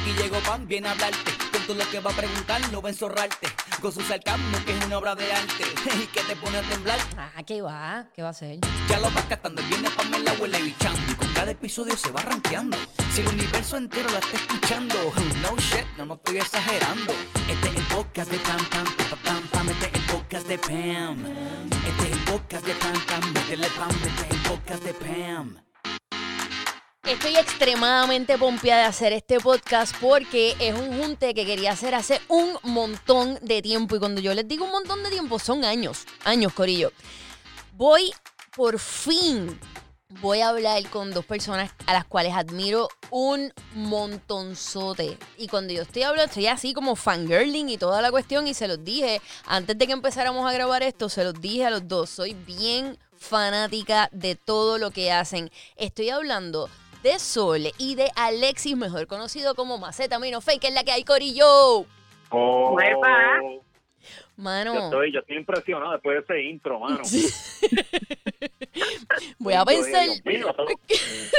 Aquí llegó Pan, viene a hablarte. Con todo lo que va a preguntar, no va a enzorrarte. Con su sarcasmo, que es una obra de arte. Y que te pone a temblar. Ah, ¿qué va? ¿Qué va a hacer? Ya lo vas captando, viene Pamela huele y bichando. Y con cada episodio se va rankeando. Si el universo entero la está escuchando. No shit, no, no estoy exagerando. Este es el podcast de Pam Pam, pam Pam Pam. Este es el podcast de Pam. Este es el podcast de Pam Pam. Métele Pam, este es el podcast de Pam. Estoy extremadamente pompeada de hacer este podcast porque es un junte que quería hacer hace un montón de tiempo. Y cuando yo les digo un montón de tiempo, son años, años, Corillo. Voy, por fin, voy a hablar con dos personas a las cuales admiro un montonzote. Y cuando yo estoy hablando, estoy así como fangirling y toda la cuestión. Y se los dije, antes de que empezáramos a grabar esto, se los dije a los dos. Soy bien fanática de todo lo que hacen. Estoy hablando de Sol y de Alexis, mejor conocido como Maceta Mino Fake, que es la que hay, Corillo. Oh. Mano. Yo estoy, yo estoy impresionado después de ese intro, mano. Voy a pensar. Dios mío, esto,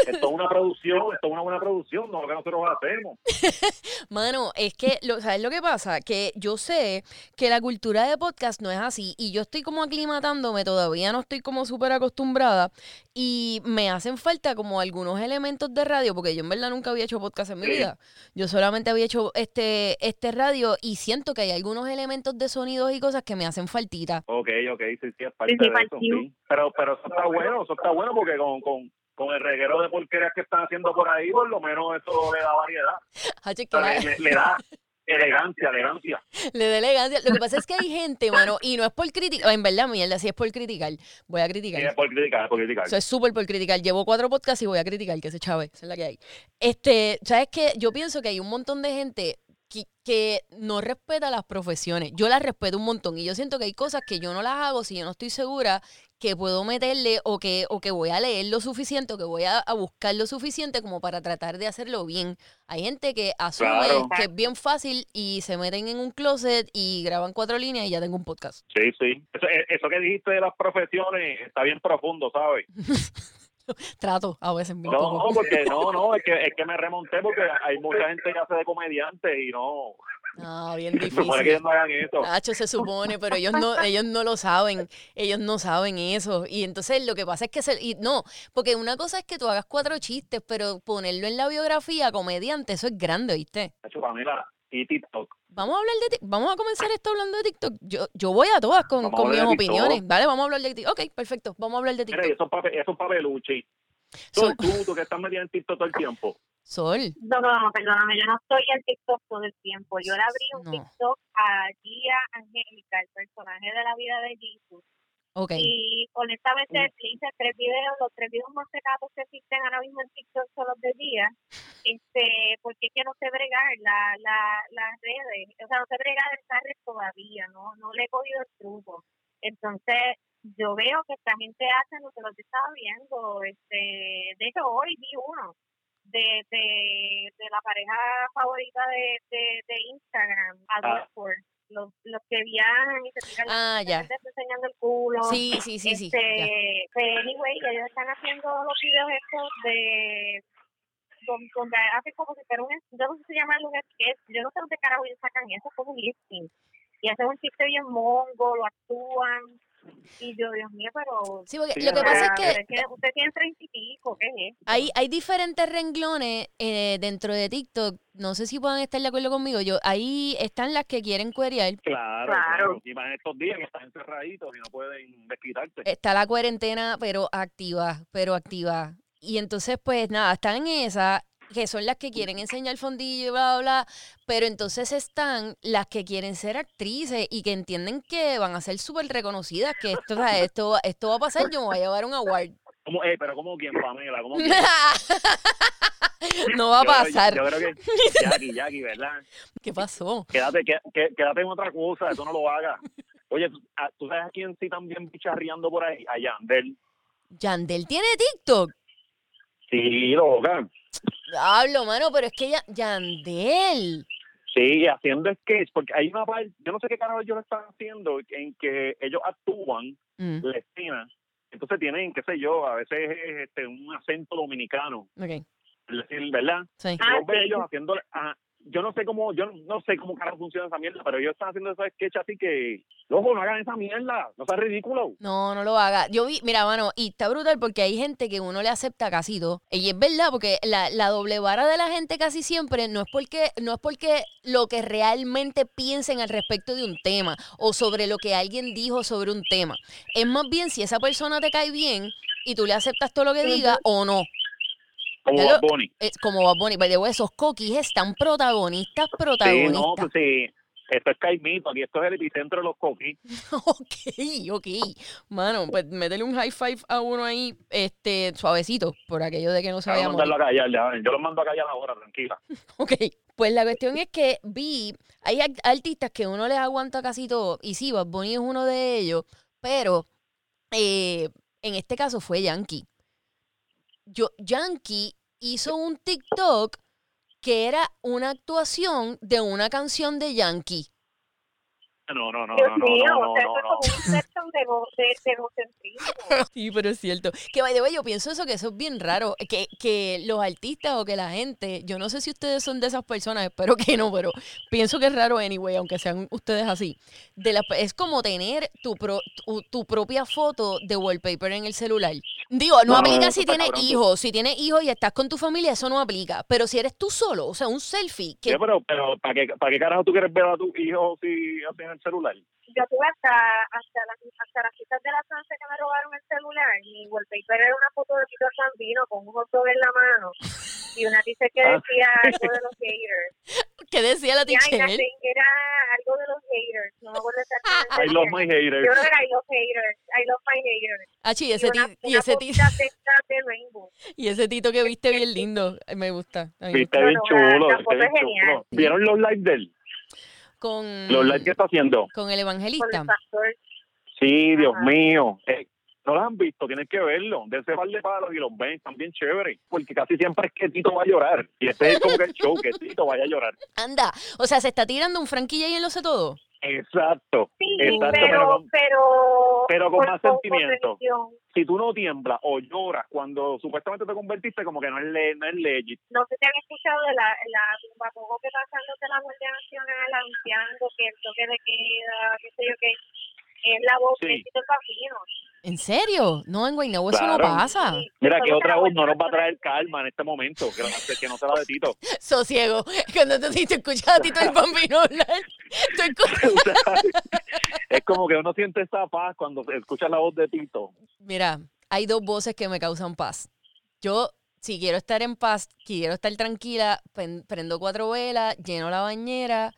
esto es una producción, esto es una buena producción, no lo que nosotros hacemos. Mano, es que, lo, ¿sabes lo que pasa? Que yo sé que la cultura de podcast no es así y yo estoy como aclimatándome, todavía no estoy como súper acostumbrada y me hacen falta como algunos elementos de radio porque yo en verdad nunca había hecho podcast en mi Sí. vida. Yo solamente había hecho este, este radio y siento que hay algunos elementos de sonidos y cosas que me hacen faltita. Ok, ok, sí, sí, es parte Sí, sí, de eso, sí. Pero, pero eso está bueno, eso está bueno porque con, con, con el reguero de porquerías que están haciendo por ahí, por lo menos eso le da variedad. Hache, O que sea, le, le- le da elegancia, elegancia. Le da elegancia. Lo que pasa es que hay gente, mano, y no es por criticar, en verdad, mierda, si es por criticar, voy a criticar. Sí, es por criticar, es por criticar. Eso es súper por criticar. Llevo cuatro podcasts y voy a criticar, que se chave, esa es la que hay. Este, ¿sabes qué? Yo pienso que hay un montón de gente que, que no respeta las profesiones. Yo las respeto un montón y yo siento que hay cosas que yo no las hago si yo no estoy segura que puedo meterle o que, o que voy a leer lo suficiente o que voy a, a buscar lo suficiente como para tratar de hacerlo bien. Hay gente que asume Claro. que es bien fácil y se meten en un closet y graban cuatro líneas y ya tengo un podcast. Sí, sí. Eso, eh, eso que dijiste de las profesiones está bien profundo, ¿sabes? Trato a veces No, poco. no, porque no, no, es que, es que me remonté porque hay mucha gente que hace de comediante y no, No, bien se supone que difícil. ellos no hagan eso. Nacho se supone, pero ellos no, ellos no lo saben, ellos no saben eso. Y entonces lo que pasa es que se, y no, porque una cosa es que tú hagas cuatro chistes, pero ponerlo en la biografía comediante, eso es grande, ¿viste? Nacho, Pamela, y TikTok. Vamos a hablar de vamos a comenzar esto hablando de TikTok. Yo, yo voy a todas con, con mis opiniones. Vale, vamos a hablar de TikTok. Ok, perfecto. Vamos a hablar de Mira, TikTok. eso es pape- eso es papeluchi. Sol, Tú, tú, tú que estás metida en TikTok todo el tiempo. Sol. No, no, no, perdóname, yo no estoy en TikTok todo el tiempo. Yo le abrí un No. TikTok a Gia Angélica, el personaje de la vida de Jesus. Ok. Y honestamente le hice tres videos, los tres videos más pegados que existen ahora mismo en TikTok son los de Gia. Este, porque es que no sé bregar la, la, las redes, o sea, no sé bregar esta red todavía, no, no le he cogido el truco. Entonces, yo veo que esta gente hace lo que los estaba viendo, este, de hecho hoy vi uno de, de, de la pareja favorita de, de, de Instagram, Adolfo, los, los que viajan y se tiran Ah, ya. enseñando el culo. Sí, sí, sí, sí. Este, ya. pues, anyway, ellos están haciendo los videos estos de donde, hacen como si fuera un yo no sé si llamarlo un sketch, yo no sé dónde carajo ellos sacan eso, es como un lifting. Y hacen un chiste bien mongo, lo actúan. Y yo, Dios mío, pero. Sí, porque Sí, lo que pasa es que usted tiene treinta y pico, ¿qué es? Hay, hay diferentes renglones eh, dentro de TikTok. No sé si puedan estar de acuerdo conmigo. Yo ahí están las que quieren querear. Claro, Claro. claro. Y más en estos días que están encerraditos y no pueden desquitarse. Está la cuarentena, pero activa, pero activa. Y entonces, pues nada, están en esa, que son las que quieren enseñar fondillo y bla, bla, bla. Pero entonces están las que quieren ser actrices y que entienden que van a ser súper reconocidas, que esto, o sea, esto, esto va a pasar, yo me voy a llevar un award. ¿Cómo, eh, pero como quien, Pamela, como no va a Yo pasar. Yo, creo que Jackie, Jackie, ¿verdad? ¿Qué pasó? Quédate, que- quédate en otra cosa, eso no lo hagas. Oye, ¿tú, a- ¿tú sabes a quién sí también bicharreando por ahí? A Yandel. Yandel tiene TikTok. Sí, loca. Hablo, mano, pero es que ya, Yandel. Sí, haciendo sketch, porque hay una parte, yo no sé qué carajo ellos están haciendo, en que ellos actúan Mm, la escena, entonces tienen, qué sé yo, a veces es este, un acento dominicano, ok, es decir, ¿verdad? sí. Ah, Yo veo sí. ellos haciendo, ajá, yo no sé cómo, yo no sé cómo carajo funciona esa mierda, pero ellos están haciendo esos sketches así que, loco, no hagan esa mierda, no sea ridículo. No, no lo haga. Yo vi, mira, mano, y está brutal porque hay gente que uno le acepta casi todo. Y es verdad, porque la, la doble vara de la gente casi siempre no es porque, no es porque lo que realmente piensen al respecto de un tema o sobre lo que alguien dijo sobre un tema. Es más bien si esa persona te cae bien y tú le aceptas todo lo que diga o no. Como Ya Bad Bunny. Es como Bad Bunny, way, esos coquis están protagonistas, Sí, protagonistas. no, pues sí. Esto es Caimito, aquí esto es el epicentro de los coquis. Ok, ok. Mano, pues métele un high five a uno ahí, este, suavecito, por aquello de que no se vaya a a morir. mandarlo a callar, ya, yo los mando a callar ahora, tranquila. Ok, pues la cuestión es que vi, hay ar- artistas que uno les aguanta casi todo, y sí, Bad Bunny es uno de ellos, pero eh, en este caso fue Yankee. Yo, Yankee hizo un TikTok que era una actuación de una canción de Yankee. No, no, no, Dios no, no, mío, no, o sea, no, eso es no. como un sexo de, ego- de, de egocentrismo. Sí, pero es cierto. Que by the way, yo pienso eso que eso es bien raro. Que, que los artistas o que la gente, yo no sé si ustedes son de esas personas, espero que no, pero pienso que es raro anyway, aunque sean ustedes así. De la, es como tener tu, pro- tu, tu propia foto de wallpaper en el celular. Digo, no, aplica no, si tienes hijos. Si tienes hijos y estás con tu familia, eso no aplica. Pero si eres tú solo, o sea, un selfie. Que, Sí, pero, pero ¿para qué, ¿para qué carajo tú quieres ver a tu hijo si en el celular? Yo tuve hasta, hasta, las, hasta las citas de la Sanse que me robaron el celular. Mi wallpaper era una foto de Tito Sambino con un hot dog en la mano. Y una dice que Ah. decía algo de los haters. ¿Qué decía la Y ay, teacher? era algo de los haters. No me acuerdo exactamente. I love my Yo haters. creo que era I love haters. I love my haters. Ah, sí, Y ese, una, y, una ese ti- cosita de estas de Rainbow. y ese tito que viste bien lindo. Me gusta. Viste bien chulo, la viste foto bien es genial. chulo. ¿Vieron los lives de él? Con, Los que está haciendo. con el Con evangelista. el. Sí, Dios Ajá. mío. Eh, no los han visto, tienen que verlo. Dense par de palos y los ven, están bien chéveres. Porque casi siempre es que Tito va a llorar. Y este es como que el show, que Tito vaya a llorar. Anda, o sea, se está tirando un franquilla y en lo sé todo. Exacto. Sí, Exacto, pero, pero- pero, con más sentimiento. Si tú no tiemblas o lloras cuando supuestamente te convertiste, como que no es, le, no es legit. No sé si han escuchado de la, la tumba poco que pasando de la Guardia Nacional anunciando que el toque de queda, qué sé yo qué, es la voz Sí. de Tito Campino. ¿En serio? No, en Guaynabo eso no pasa. Mira, que otra la voz no nos va a traer calma en este momento, que no, que no será de Tito. Sosiego. Cuando tú te escuchas a Tito el Bambino hablar, tú escuchas- O sea, es como que uno siente esa paz cuando se escucha la voz de Tito. Mira, hay dos voces que me causan paz. Yo, si quiero estar en paz, quiero estar tranquila, prendo cuatro velas, lleno la bañera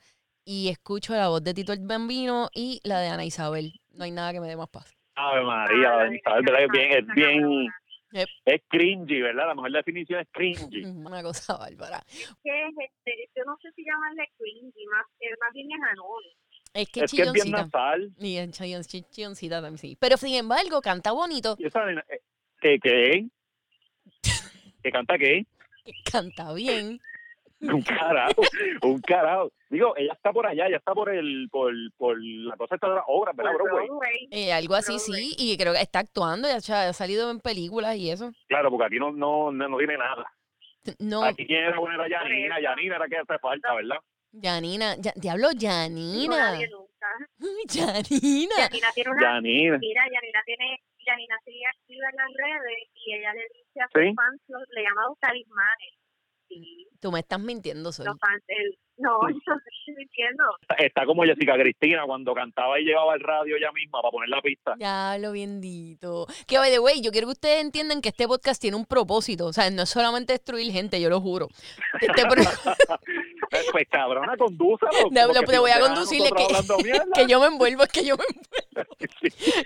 y escucho la voz de Tito el Bambino y la de Ana Isabel. No hay nada que me dé más paz. Ave María, Ay, ¿sabes? ¿verdad? Es bien, es bien. Yep. es cringy, ¿verdad? La mejor definición es cringy. Una cosa bárbara. Que es este, yo no sé si llamarle cringy, más, eh, más bien es anónimo. Es que Es que es bien nasal. Y en chillon- chi- chilloncita también, sí. Pero sin embargo, canta bonito. ¿Y esa nena, eh, ¿Qué? ¿Qué? ¿Que canta qué? Canta bien. Un carajo, un carajo. Digo, ella está por allá, ella está por el, por, por la cosa esta de las obras, ¿verdad, Broadway? Broadway. Eh, algo así, Broadway. sí. Y creo que está actuando, ya ha salido en películas y eso. Claro, porque aquí no, no, no, no tiene nada. No, Aquí quién era buena era Yanina. Yanina era que hace falta, ¿verdad? Janina. Ya- Diablo, No nunca. Janina. Yanina tiene una Yanina. Mira, Yanina tiene, Yanina sigue activa en las redes y ella le dice a sus Sí. fans, le llama los talismanes. Sí, Tú me estás mintiendo, Sol. los fans, el- no, yo no estoy diciendo. Está, está como Jessica Cristina cuando cantaba y llevaba el radio ella misma para poner la pista. Diablo, bendito. Que, by the way, yo quiero que ustedes entiendan que este podcast tiene un propósito. O sea, no es solamente destruir gente, yo lo juro. Este pro- pues, pues, cabrona. No, lo- si te voy a conducir, es que- yo me envuelvo, es que yo me envuelvo.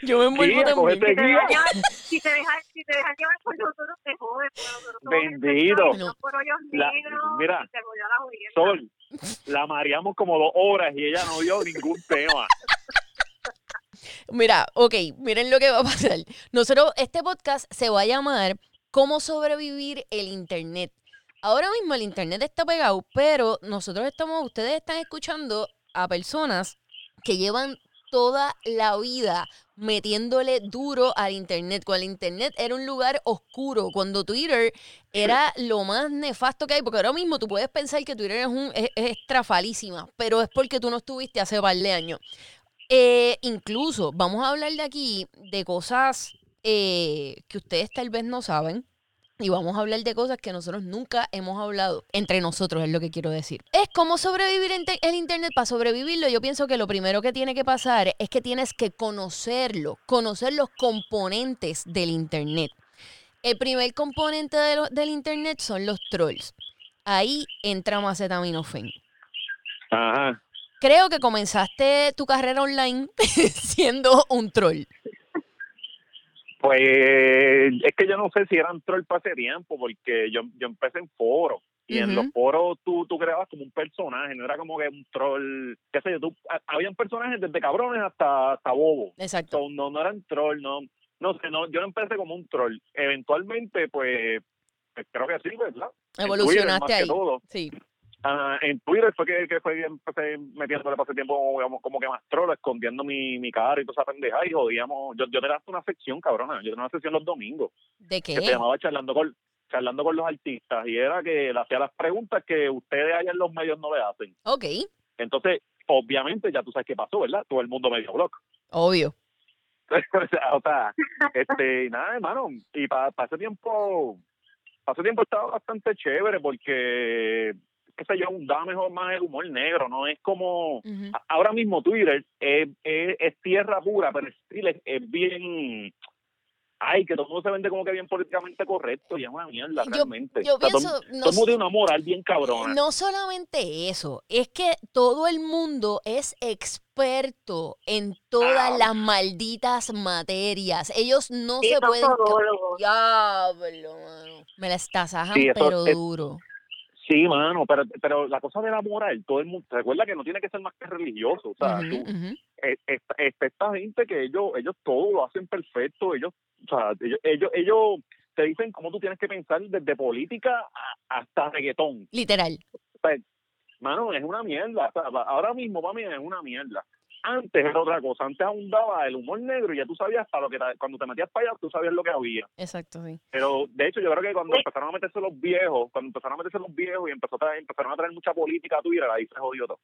Yo me envuelvo también. cógete Si te dejas llevar, si te dejas, si te dejas llevar por nosotros, te jodes. nosotros Bendito. infectados, no por hoyos La- negros, mira, y te voy a la. Sol, la mareamos como dos horas y ella no dio ningún tema. Mira, ok, miren lo que va a pasar. Nosotros, este podcast se va a llamar ¿Cómo sobrevivir el Internet? Ahora mismo el Internet está pegado, pero nosotros estamos, ustedes están escuchando a personas que llevan toda la vida metiéndole duro al Internet. Cuando el Internet era un lugar oscuro, cuando Twitter era lo más nefasto que hay, porque ahora mismo tú puedes pensar que Twitter es, un, es, es estrafalísima, pero es porque tú no estuviste hace par de años. Eh, incluso vamos a hablar de aquí de cosas eh, que ustedes tal vez no saben. Y vamos a hablar de cosas que nosotros nunca hemos hablado. Entre nosotros es lo que quiero decir. Es cómo sobrevivir en el Internet. Para sobrevivirlo, yo pienso que lo primero que tiene que pasar es que tienes que conocerlo. Conocer los componentes del Internet. El primer componente de lo- del Internet son los trolls. Ahí entra Macetaminofen. Ajá. Creo que comenzaste tu carrera online siendo un troll. Pues es que yo no sé si eran troll para ese tiempo, porque yo, yo empecé en foros. Y en los foros tú, tú creabas como un personaje, no era como que un troll, qué sé yo, tú, ha- habían personajes desde cabrones hasta, hasta bobos. Exacto. So, no, no eran troll, no, no sé, no, yo no empecé como un troll. Eventualmente, pues, pues, creo que sí, ¿verdad? Twitter, Evolucionaste ahí. todo. Sí. Ah, en Twitter fue que, que fue que empecé metiéndole para ese tiempo digamos, como que más troll, escondiendo mi, mi cara y toda esa pendeja y jodíamos. Yo, yo tenía hasta una sección, cabrona. Yo tenía una sección los domingos ¿De que se qué? llamaba Charlando con, charlando con los artistas y era que le hacía las preguntas que ustedes allá en los medios no le hacen. Ok, Entonces, obviamente, ya tú sabes qué pasó, ¿verdad? Todo el mundo medio blog. obvio. o sea, este, nada, hermano. Y para ese tiempo, ese tiempo estaba bastante chévere porque, qué sé yo, da mejor más el humor negro, ¿no? Es como, ahora mismo Twitter es, es, es tierra pura, pero el estilo es, es bien, ay, que todo el mundo se vende como que bien políticamente correcto y es una mierda Yo- realmente. yo O sea, todo- no todo el mundo tiene una moral bien cabrona. No solamente eso, es que todo el mundo es experto en todas Ah. las malditas materias. Ellos no se pueden... Diablo, mano. Me la estasajan, Sí, pero es- duro. Sí, mano, pero, pero la cosa de la moral, todo el mundo, recuerda que no tiene que ser más que religioso, o sea, Ujú, tú, eh, esta, esta, gente que ellos ellos todo lo hacen perfecto ellos o sea ellos ellos, ellos te dicen cómo tú tienes que pensar desde política hasta reggaetón. Literal. O sea, mano es una mierda o sea, ahora mismo para mí es una mierda antes era otra cosa antes abundaba el humor negro y ya tú sabías para lo que te- cuando te metías para allá tú sabías lo que había Exacto, sí. pero de hecho yo creo que cuando empezaron a meterse los viejos cuando empezaron a meterse los viejos y empezó a traer- empezaron a traer mucha política a Twitter ahí se jodió todo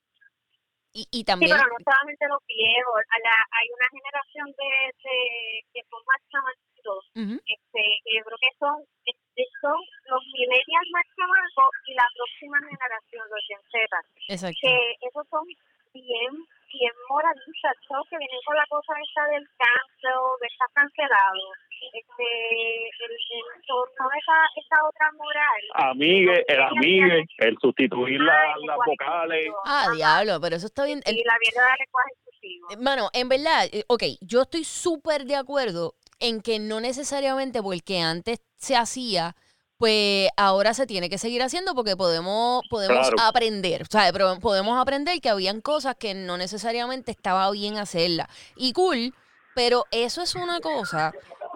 Y, y Sí, también... pero no solamente los viejos. A la- hay una generación de, de que son más chamacitos. Ujú, Este, que yo creo que son, son los millennials más chamacos y la próxima generación, los Gen Z. Exacto. Que esos son bien, bien moralistas, todos que vienen con la cosa esta del cancel, de estar cancelado. Este, el, el, todo- toda esa, esa otra moral. amigue, el amigue, el sustituir la- las vocales. Ah, diablo, pero eso está bien. El- Y la mierda del lenguaje. Mano, en verdad, eh, ok, yo estoy súper de acuerdo en que no necesariamente porque antes se hacía, pues ahora se tiene que seguir haciendo porque podemos, podemos Claro. aprender, o sea, podemos aprender que habían cosas que no necesariamente estaba bien hacerlas. Y cool, pero eso es una cosa.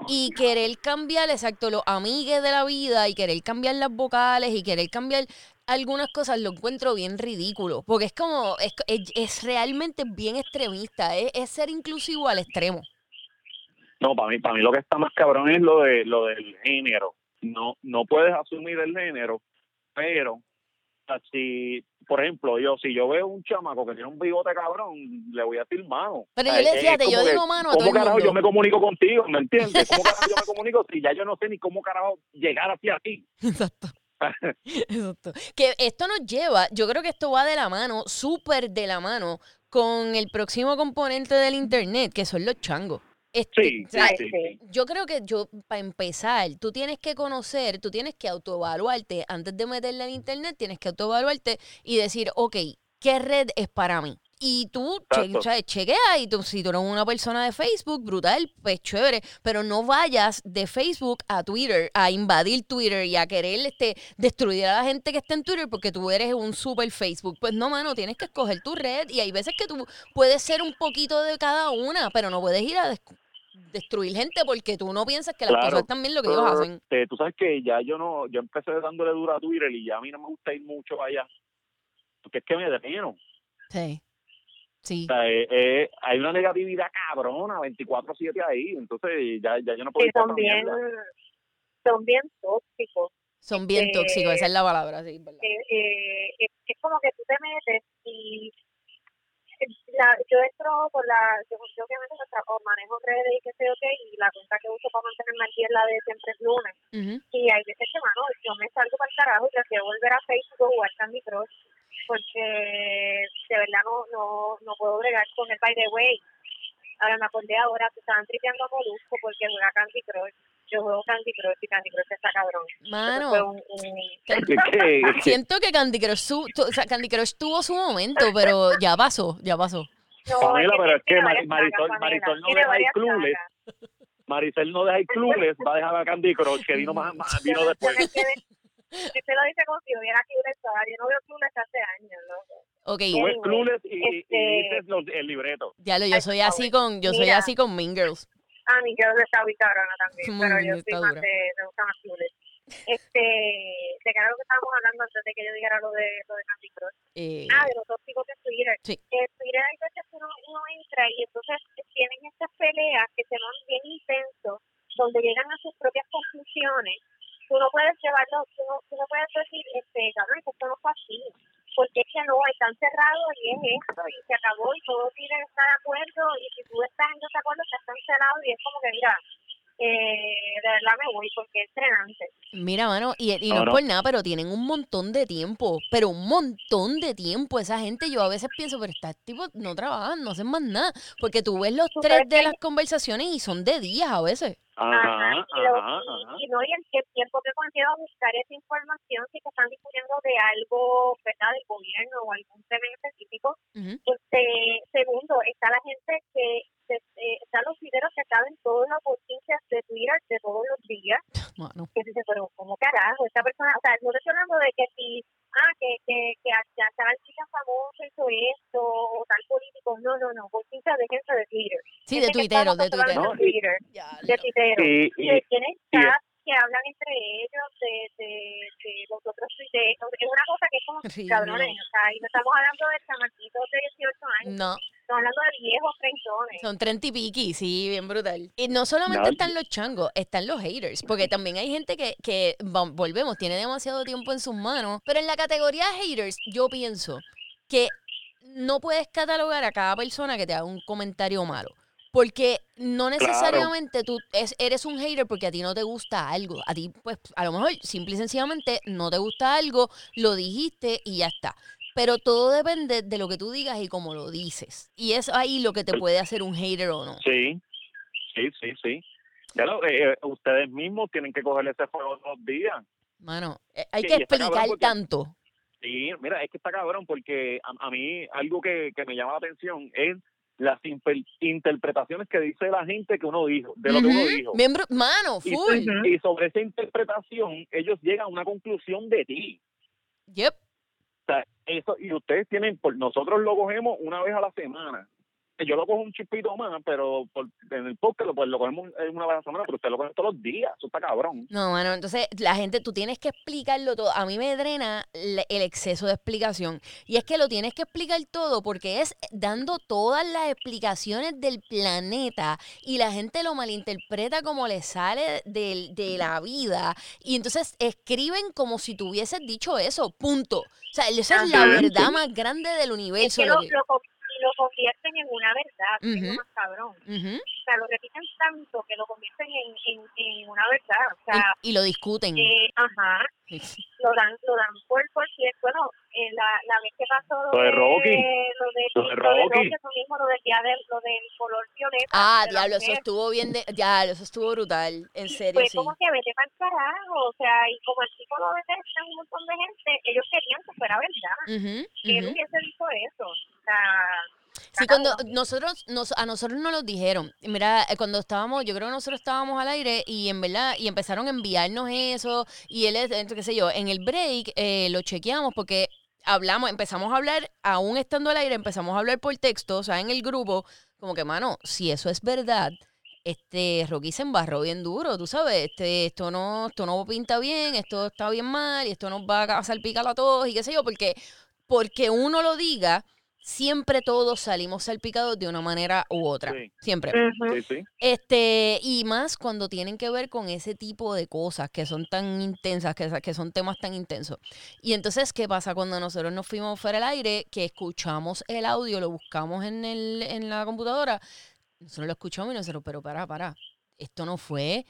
Y querer cambiar, exacto, los amigues de la vida y querer cambiar las vocales y querer cambiar algunas cosas lo encuentro bien ridículo. Porque es como, es, es- es realmente bien extremista. Es, es ser inclusivo al extremo. No, para mí, para mí lo que está más cabrón es lo de lo del género. No, no puedes asumir el género, pero si, por ejemplo, yo si yo veo un chamaco que tiene un bigote cabrón, le voy a decir mano. Pero yo le fíjate, yo que, digo mano a ¿Cómo todo el carajo yo mundo. me comunico contigo? ¿Me entiendes? ¿Cómo carajo yo me comunico si ya yo no sé ni cómo carajo llegar hacia ti? Exacto. Exacto. Que esto nos lleva, yo creo que esto va de la mano, súper de la mano, con el próximo componente del internet, que son los changos. Este, Sí, sí, sí. Yo creo que yo, para empezar, tú tienes que conocer, tú tienes que autoevaluarte. Antes de meterle al internet, tienes que autoevaluarte y decir, ok, ¿qué red es para mí? Y tú che- che- chequea y tú, si tú eres una persona de Facebook, brutal, pues chévere, pero no vayas de Facebook a Twitter, a invadir Twitter y a querer este, destruir a la gente que está en Twitter porque tú eres un super Facebook. Pues no, mano, tienes que escoger tu red y hay veces que tú puedes ser un poquito de cada una, pero no puedes ir a des- destruir gente porque tú no piensas que las Claro. cosas están bien lo que ellos hacen. Este, tú sabes que ya yo no, yo empecé dándole duro a Twitter y ya a mí no me gusta ir mucho allá. Porque es que me detieno. Sí. Sí. O sea, eh, eh, hay una negatividad cabrona 24-7 ahí, entonces ya, ya yo no puedo son bien, son bien tóxicos. Son bien Eh, tóxicos, esa es la palabra, sí, ¿verdad? Eh, eh, es, es como que tú te metes y la, yo entro por la, yo, yo obviamente o sea, o manejo redes y qué sé yo qué, y la cuenta que uso para mantenerme día es la de siempre es lunes. Ujú. Y hay veces que, mano, yo me salgo para el carajo y prefiero volver a Facebook o jugar Candy Crush porque de verdad no, no, no puedo bregar con el by the way. Ahora me acordé ahora que estaban tripeando a Molusco porque juega Candy Crush. Yo juego Candy Crush y Candy Crush está cabrón. Mano, fue un, un- siento que Candy Crush, su- tu- o sea, Candy Crush tuvo su momento, pero ya pasó, ya pasó. No, Pamela, pero es que tiene Mari- varias Marisol- Marisol no deja varias clubes. Maricel no deja ir clubes, va a dejar a Candy Crush, que vino, más, más- vino no- después. quedé- Usted lo dice como si hubiera. Yo no veo Clueless hace años, loco. Ok, Tú clubes y, y este- dices los- el libreto. ya lo, yo soy así con, yo soy Mira. así con Mean Girls. Ah, mi girl está muy cabrona también, Muy pero bien, yo soy más dura. de, me gusta más Clueless. Este, de que era lo que estábamos hablando antes de que yo dijera lo de, lo de Candy Crush. Eh, Ah, de los tóxicos de Twitter. Sí. Que Twitter hay veces que uno, uno entra y entonces tienen estas peleas que se van bien intensos, donde llegan a sus propias conclusiones. Tú no puedes llevarlo, tú no, tú no puedes decir, este, cabrón, que esto no fue así. Porque es que no, están cerrados y es esto y se acabó y todos tienen que estar de acuerdo y si tú estás en desacuerdo estás cancelado y es como que, mira, eh, de verdad me voy porque es frenante. Mira, mano, y, y no No, es no. por nada, pero tienen un montón de tiempo, pero un montón de tiempo. Esa gente, yo a veces pienso, pero estos tipos no trabajan, no hacen más nada, porque tú ves los tres de las conversaciones y son de días a veces. Ajá, Ajá, y, lo- ajá, y- ajá. y no, y el que- tiempo que conlleva buscar esa información, si te están discutiendo de algo, ¿verdad?, del gobierno o algún tema específico. Este, segundo, está la gente que, se- eh, están los videos que saben todas las noticias de Twitter de todos los días, Mano, que dice, pero ¿cómo carajo? Esta persona, o sea, no te estoy hablando de que si, ah, que, que, que a, que a tal chica famosa hizo esto, o tal político, no, no, no, noticias de gente de Twitter. sí, de tuiteros, de tuiteros. Twitter, de tuiteros Y, tienen chats que hablan entre ellos de, de, de los otros tuiteros. Es una cosa que es como cabrones, o sea, y no estamos hablando de chamaquitos de 18 años, No, estamos hablando de viejos son treinta y piqui, sí, bien brutal. Y no solamente No, están los changos, están los haters, porque también hay gente que, que volvemos, tiene demasiado tiempo en sus manos, pero en la categoría haters yo pienso que no puedes catalogar a cada persona que te haga un comentario malo. Porque no necesariamente tú es, eres un hater porque a ti no te gusta algo. A ti, pues, a lo mejor, simple y sencillamente, no te gusta algo, lo dijiste y ya está. Pero todo depende de lo que tú digas y cómo lo dices. Y es ahí lo que te puede hacer un hater o no. sí, sí, sí, sí. Ya lo, eh, eh, ustedes mismos tienen que coger ese fuego los días. Mano, eh, hay que y cabrón explicar porque- tanto. Sí, mira, es que está cabrón porque a, a mí algo que, que me llama la atención es las interpretaciones que dice la gente que uno dijo, de lo que uno dijo. Bien bru- Mano, Y, full. Ujú. y sobre esa interpretación, ellos llegan a una conclusión de ti. Yep. Sea, eso, y ustedes tienen, por, nosotros lo cogemos una vez a la semana. Yo lo cojo un chipito más, pero por, en el podcast pues, lo cogemos una vez a la semana, pero ustedes lo cogen todos los días. Eso está cabrón. No, mano, entonces la gente, tú tienes que explicarlo todo. A mí me drena el exceso de explicación. Y es que lo tienes que explicar todo porque es dando todas las explicaciones del planeta y la gente lo malinterpreta como le sale del- de la vida. Y entonces escriben como si tú hubieses dicho eso, punto. O sea, esa es la verdad más grande del Es universo. que lo lo, que- lo, lo convierten en una verdad, que es lo Ujú. más cabrón. Ujú. O sea, lo repiten tanto que lo convierten en, en, en una verdad. O sea, y, y lo discuten. eh, ajá, lo dan, lo dan por, por cierto, bueno, eh, la, la vez que pasó lo, Lo de Rocky. lo de, Lo de lo de Rocky. eso mismo, lo del día del, lo del color violeta. Ah, de diablo, eso estuvo bien de. Diablo, eso estuvo brutal. En serio, Fue sí. como que vete para el carajo, o sea, y como el tipo lo detestan un montón de gente, ellos querían que fuera verdad, Ujú, que él ujú. hubiese dicho eso. Sí, cuando nosotros, nos, a nosotros nos lo dijeron. Mira, eh, cuando estábamos, yo creo que nosotros estábamos al aire y en verdad, y empezaron a enviarnos eso, y él, es- qué sé yo, en el break eh, lo chequeamos porque hablamos, empezamos a hablar, aún estando al aire, empezamos a hablar por texto, o sea, en el grupo, como que, mano, si eso es verdad, este, Rocky se embarró bien duro, tú sabes, este, esto no, esto no pinta bien, esto está bien mal, y esto nos va a salpicar a todos, y qué sé yo, porque, porque uno lo diga, siempre todos salimos salpicados de una manera u otra. Sí. Siempre. Sí, sí. Este, y más cuando tienen que ver con ese tipo de cosas que son tan intensas, que, que son temas tan intensos. Y entonces, ¿qué pasa cuando nosotros nos fuimos fuera del aire? Que escuchamos el audio, lo buscamos en, el, en la computadora, nosotros lo escuchamos y nosotros, pero para, para, esto no fue,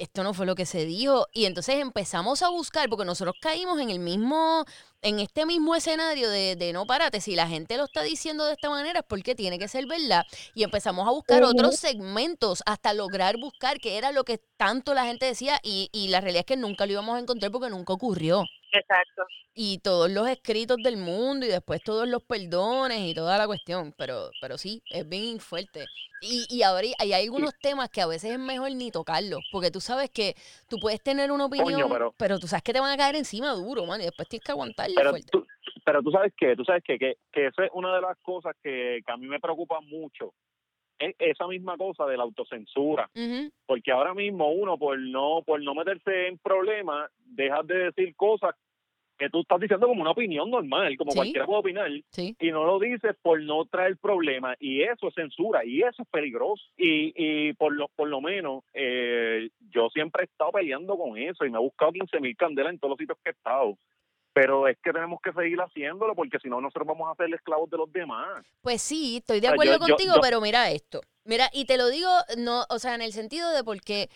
esto no fue lo que se dijo. Y entonces empezamos a buscar, porque nosotros caímos en el mismo, en este mismo escenario de, de no parate, si la gente lo está diciendo de esta manera es porque tiene que ser verdad. Y empezamos a buscar otros segmentos hasta lograr buscar qué era lo que tanto la gente decía y, y la realidad es que nunca lo íbamos a encontrar porque nunca ocurrió. Exacto. Y todos los escritos del mundo y después todos los perdones y toda la cuestión. Pero, pero sí, es bien fuerte. Y, y ahora hay, hay algunos temas que a veces es mejor ni tocarlos. Porque tú sabes que tú puedes tener una opinión, pero- pero, tú sabes que te van a caer encima duro, man. Y después tienes que aguantarle Pero fuerte. tú, pero tú sabes que, tú sabes que, que, que esa es una de las cosas que, que a mí me preocupa mucho. Es esa misma cosa de la autocensura. Porque ahora mismo uno por no por no meterse en problemas dejas de decir cosas que tú estás diciendo como una opinión normal como Sí. cualquiera puede opinar sí. y no lo dices por no traer problemas y eso es censura y eso es peligroso y, y por lo por lo menos eh, yo siempre he estado peleando con eso y me he buscado 15 mil candelas en todos los sitios que he estado pero es que tenemos que seguir haciéndolo porque si no nosotros vamos a ser esclavos de los demás Pues sí, estoy de O sea, acuerdo yo- contigo, yo- pero mira esto. Mira, y te lo digo, no, o sea, en el sentido de porque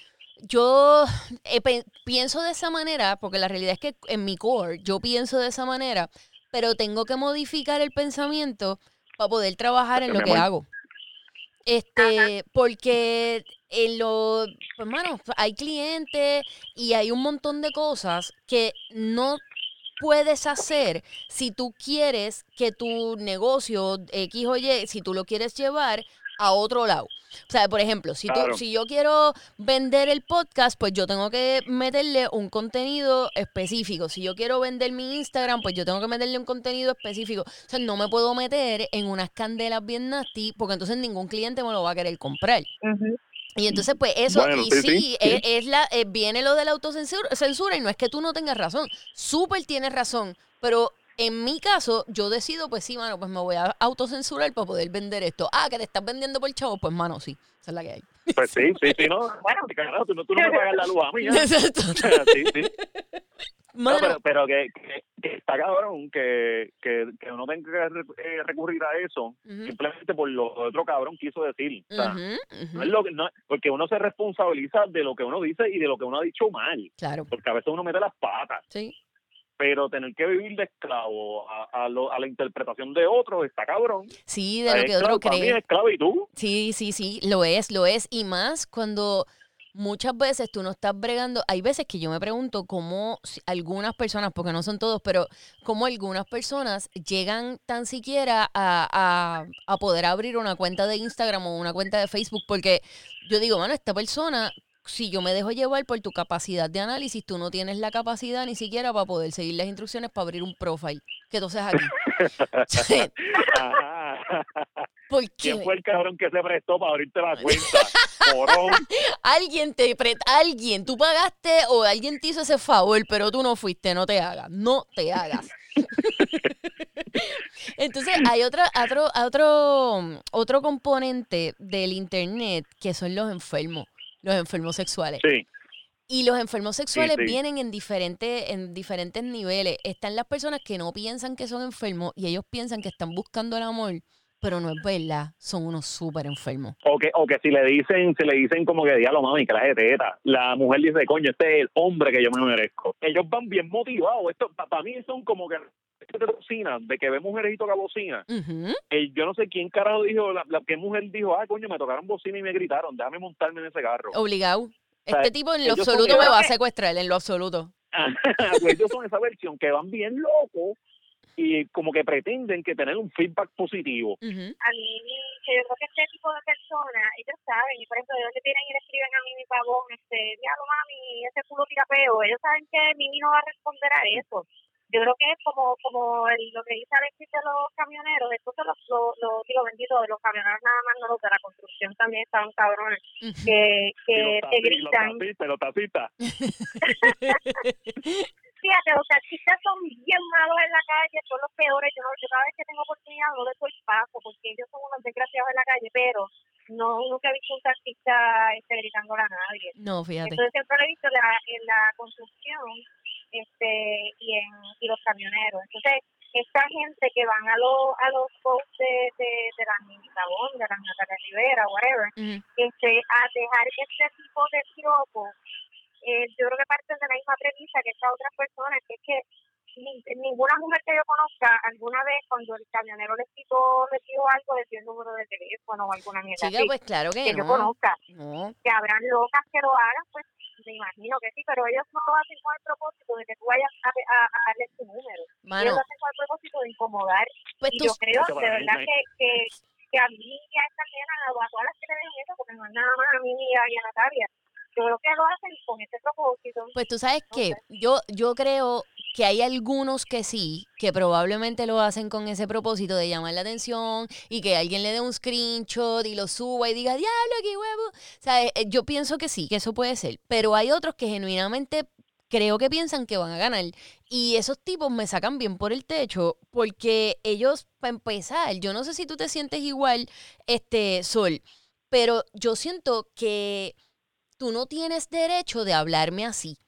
yo eh, pienso de esa manera, porque la realidad es que en mi core yo pienso de esa manera, pero tengo que modificar el pensamiento para poder trabajar en lo que hago. Este, porque en lo, pues mano, hay clientes y hay un montón de cosas que no puedes hacer si tú quieres que tu negocio X o Y, si tú lo quieres llevar a otro lado. O sea, por ejemplo, si, tú- Claro. si yo quiero vender el podcast, pues yo tengo que meterle un contenido específico. Si yo quiero vender mi Instagram, pues yo tengo que meterle un contenido específico. O sea, no me puedo meter en unas candelas bien nasty porque entonces ningún cliente me lo va a querer comprar. Y entonces, pues eso, Bueno, y sí, sí, sí, es, sí. es la, eh, viene lo de la autocensura censura, y no es que tú no tengas razón, súper tienes razón, pero en mi caso, yo decido, pues sí, mano, pues me voy a autocensurar para poder vender esto. Ah, que te estás vendiendo por chavo, pues mano, sí, esa es la que hay. pues sí sí sí no Bueno. carajo, tú no tú no me pagas la luz a mí ¿eh? Exacto. sí sí No, Mano, pero, pero que, que- que está cabrón que, que, que uno tenga que eh, recurrir a eso Ujú. simplemente por lo otro cabrón quiso decir. O sea, ujú, ujú, no es lo que, no- porque uno se responsabiliza de lo que uno dice y de lo que uno ha dicho mal. Claro, Porque a veces uno mete las patas, sí. pero tener que vivir de esclavo a, a, lo- a la interpretación de otro está cabrón. Sí, de lo que otro para mí cree. es esclavitud. Sí, sí, sí, lo es, lo es. Y más cuando muchas veces tú no estás bregando. Hay veces que yo me pregunto cómo algunas personas, porque no son todos, pero cómo algunas personas llegan tan siquiera a, a, a poder abrir una cuenta de Instagram o una cuenta de Facebook. Porque yo digo, mano, esta persona. Si yo me dejo llevar por tu capacidad de análisis, tú no tienes la capacidad ni siquiera para poder seguir las instrucciones para abrir un profile. Que entonces aquí. ¿Por ¿Quién fue el cabrón que se prestó para abrirte la cuenta? Morón. Alguien te pre- alguien, tú pagaste o alguien te hizo ese favor, pero tú no fuiste, no te hagas, no te hagas. Entonces hay otra, otro, otro, otro componente del internet que son los enfermos, los enfermos sexuales. Sí, Y los enfermos sexuales sí. vienen en diferentes, en diferentes niveles. Están las personas que no piensan que son enfermos y ellos piensan que están buscando el amor, pero no es verdad, son unos súper enfermos. o que, o que si le dicen, si le dicen como que diablo mami, que la de teta, la mujer dice, coño, este es el hombre que yo me merezco. Ellos van bien motivados. Esto, para mí son como que de bocina, de que ve mujeres y toca bocina. Eh, yo no sé quién carajo dijo, la, la- qué mujer dijo, ah, coño, me tocaron bocina y me gritaron, déjame montarme en ese carro. Obligado. Sea, Este tipo en lo ellos absoluto me va a secuestrar, en lo absoluto. pues ellos son esa versión que van bien locos y como que pretenden que tener un feedback positivo. Ujú. a mí, que yo creo que este tipo de personas, ellos saben, y por ejemplo, de dónde vienen y le escriben a mí mi pavón, este, diablo mami, ese culo tirapeo, ellos saben que Mimi no va a responder a eso. Yo creo que es como como el- lo que dice Alexis de los camioneros, entonces los, los, los- digo, bendito, de los camioneros nada más, no los de la construcción también estaban cabrones, que, que Y los te los gritan. taxistas, los taxistas. Fíjate, los taxistas son bien malos en la calle, son los peores. Yo, no, yo cada vez que tengo oportunidad no les doy porque ellos son unos desgraciados en la calle, pero no nunca he visto un taxista este, gritándole a nadie. No, fíjate. Entonces siempre lo he visto la, en la construcción este y en y los camioneros. Entonces, esta gente que van a los a los posts de, de, de la Sabón, de la Natalia Rivera, whatever, Ujú. este, a dejar este tipo de piropos, eh, yo creo que parten de la misma premisa que estas otras personas, que es que ninguna mujer que yo conozca alguna vez cuando el camionero les quitó, les dio algo, dio el número de teléfono o alguna mierda Chica, así, pues claro que, que yo no. conozca No. que habrán locas que lo hagan, pues me imagino que sí, pero ellos no lo hacen con el propósito de que tú vayas a, a, a darle tu número. Ellos Mano, lo hacen con el propósito de incomodar. pues Y tú, yo creo de verdad que, que, que a mí y a esta nena, a todas las que le den eso, porque no es nada más a mí ni a, y a Natalia, yo creo que lo hacen con ese propósito. pues tú sabes no que sé. yo, yo creo que hay algunos que sí, que probablemente lo hacen con ese propósito de llamar la atención y que alguien le dé un screenshot y lo suba y diga, diablo, qué huevo. O sea, eh, yo pienso que sí, que eso puede ser. Pero hay otros que genuinamente creo que piensan que van a ganar. Y esos tipos me sacan bien por el techo porque ellos, para empezar, yo no sé si tú te sientes igual, este, Sol, pero yo siento que tú no tienes derecho de hablarme así.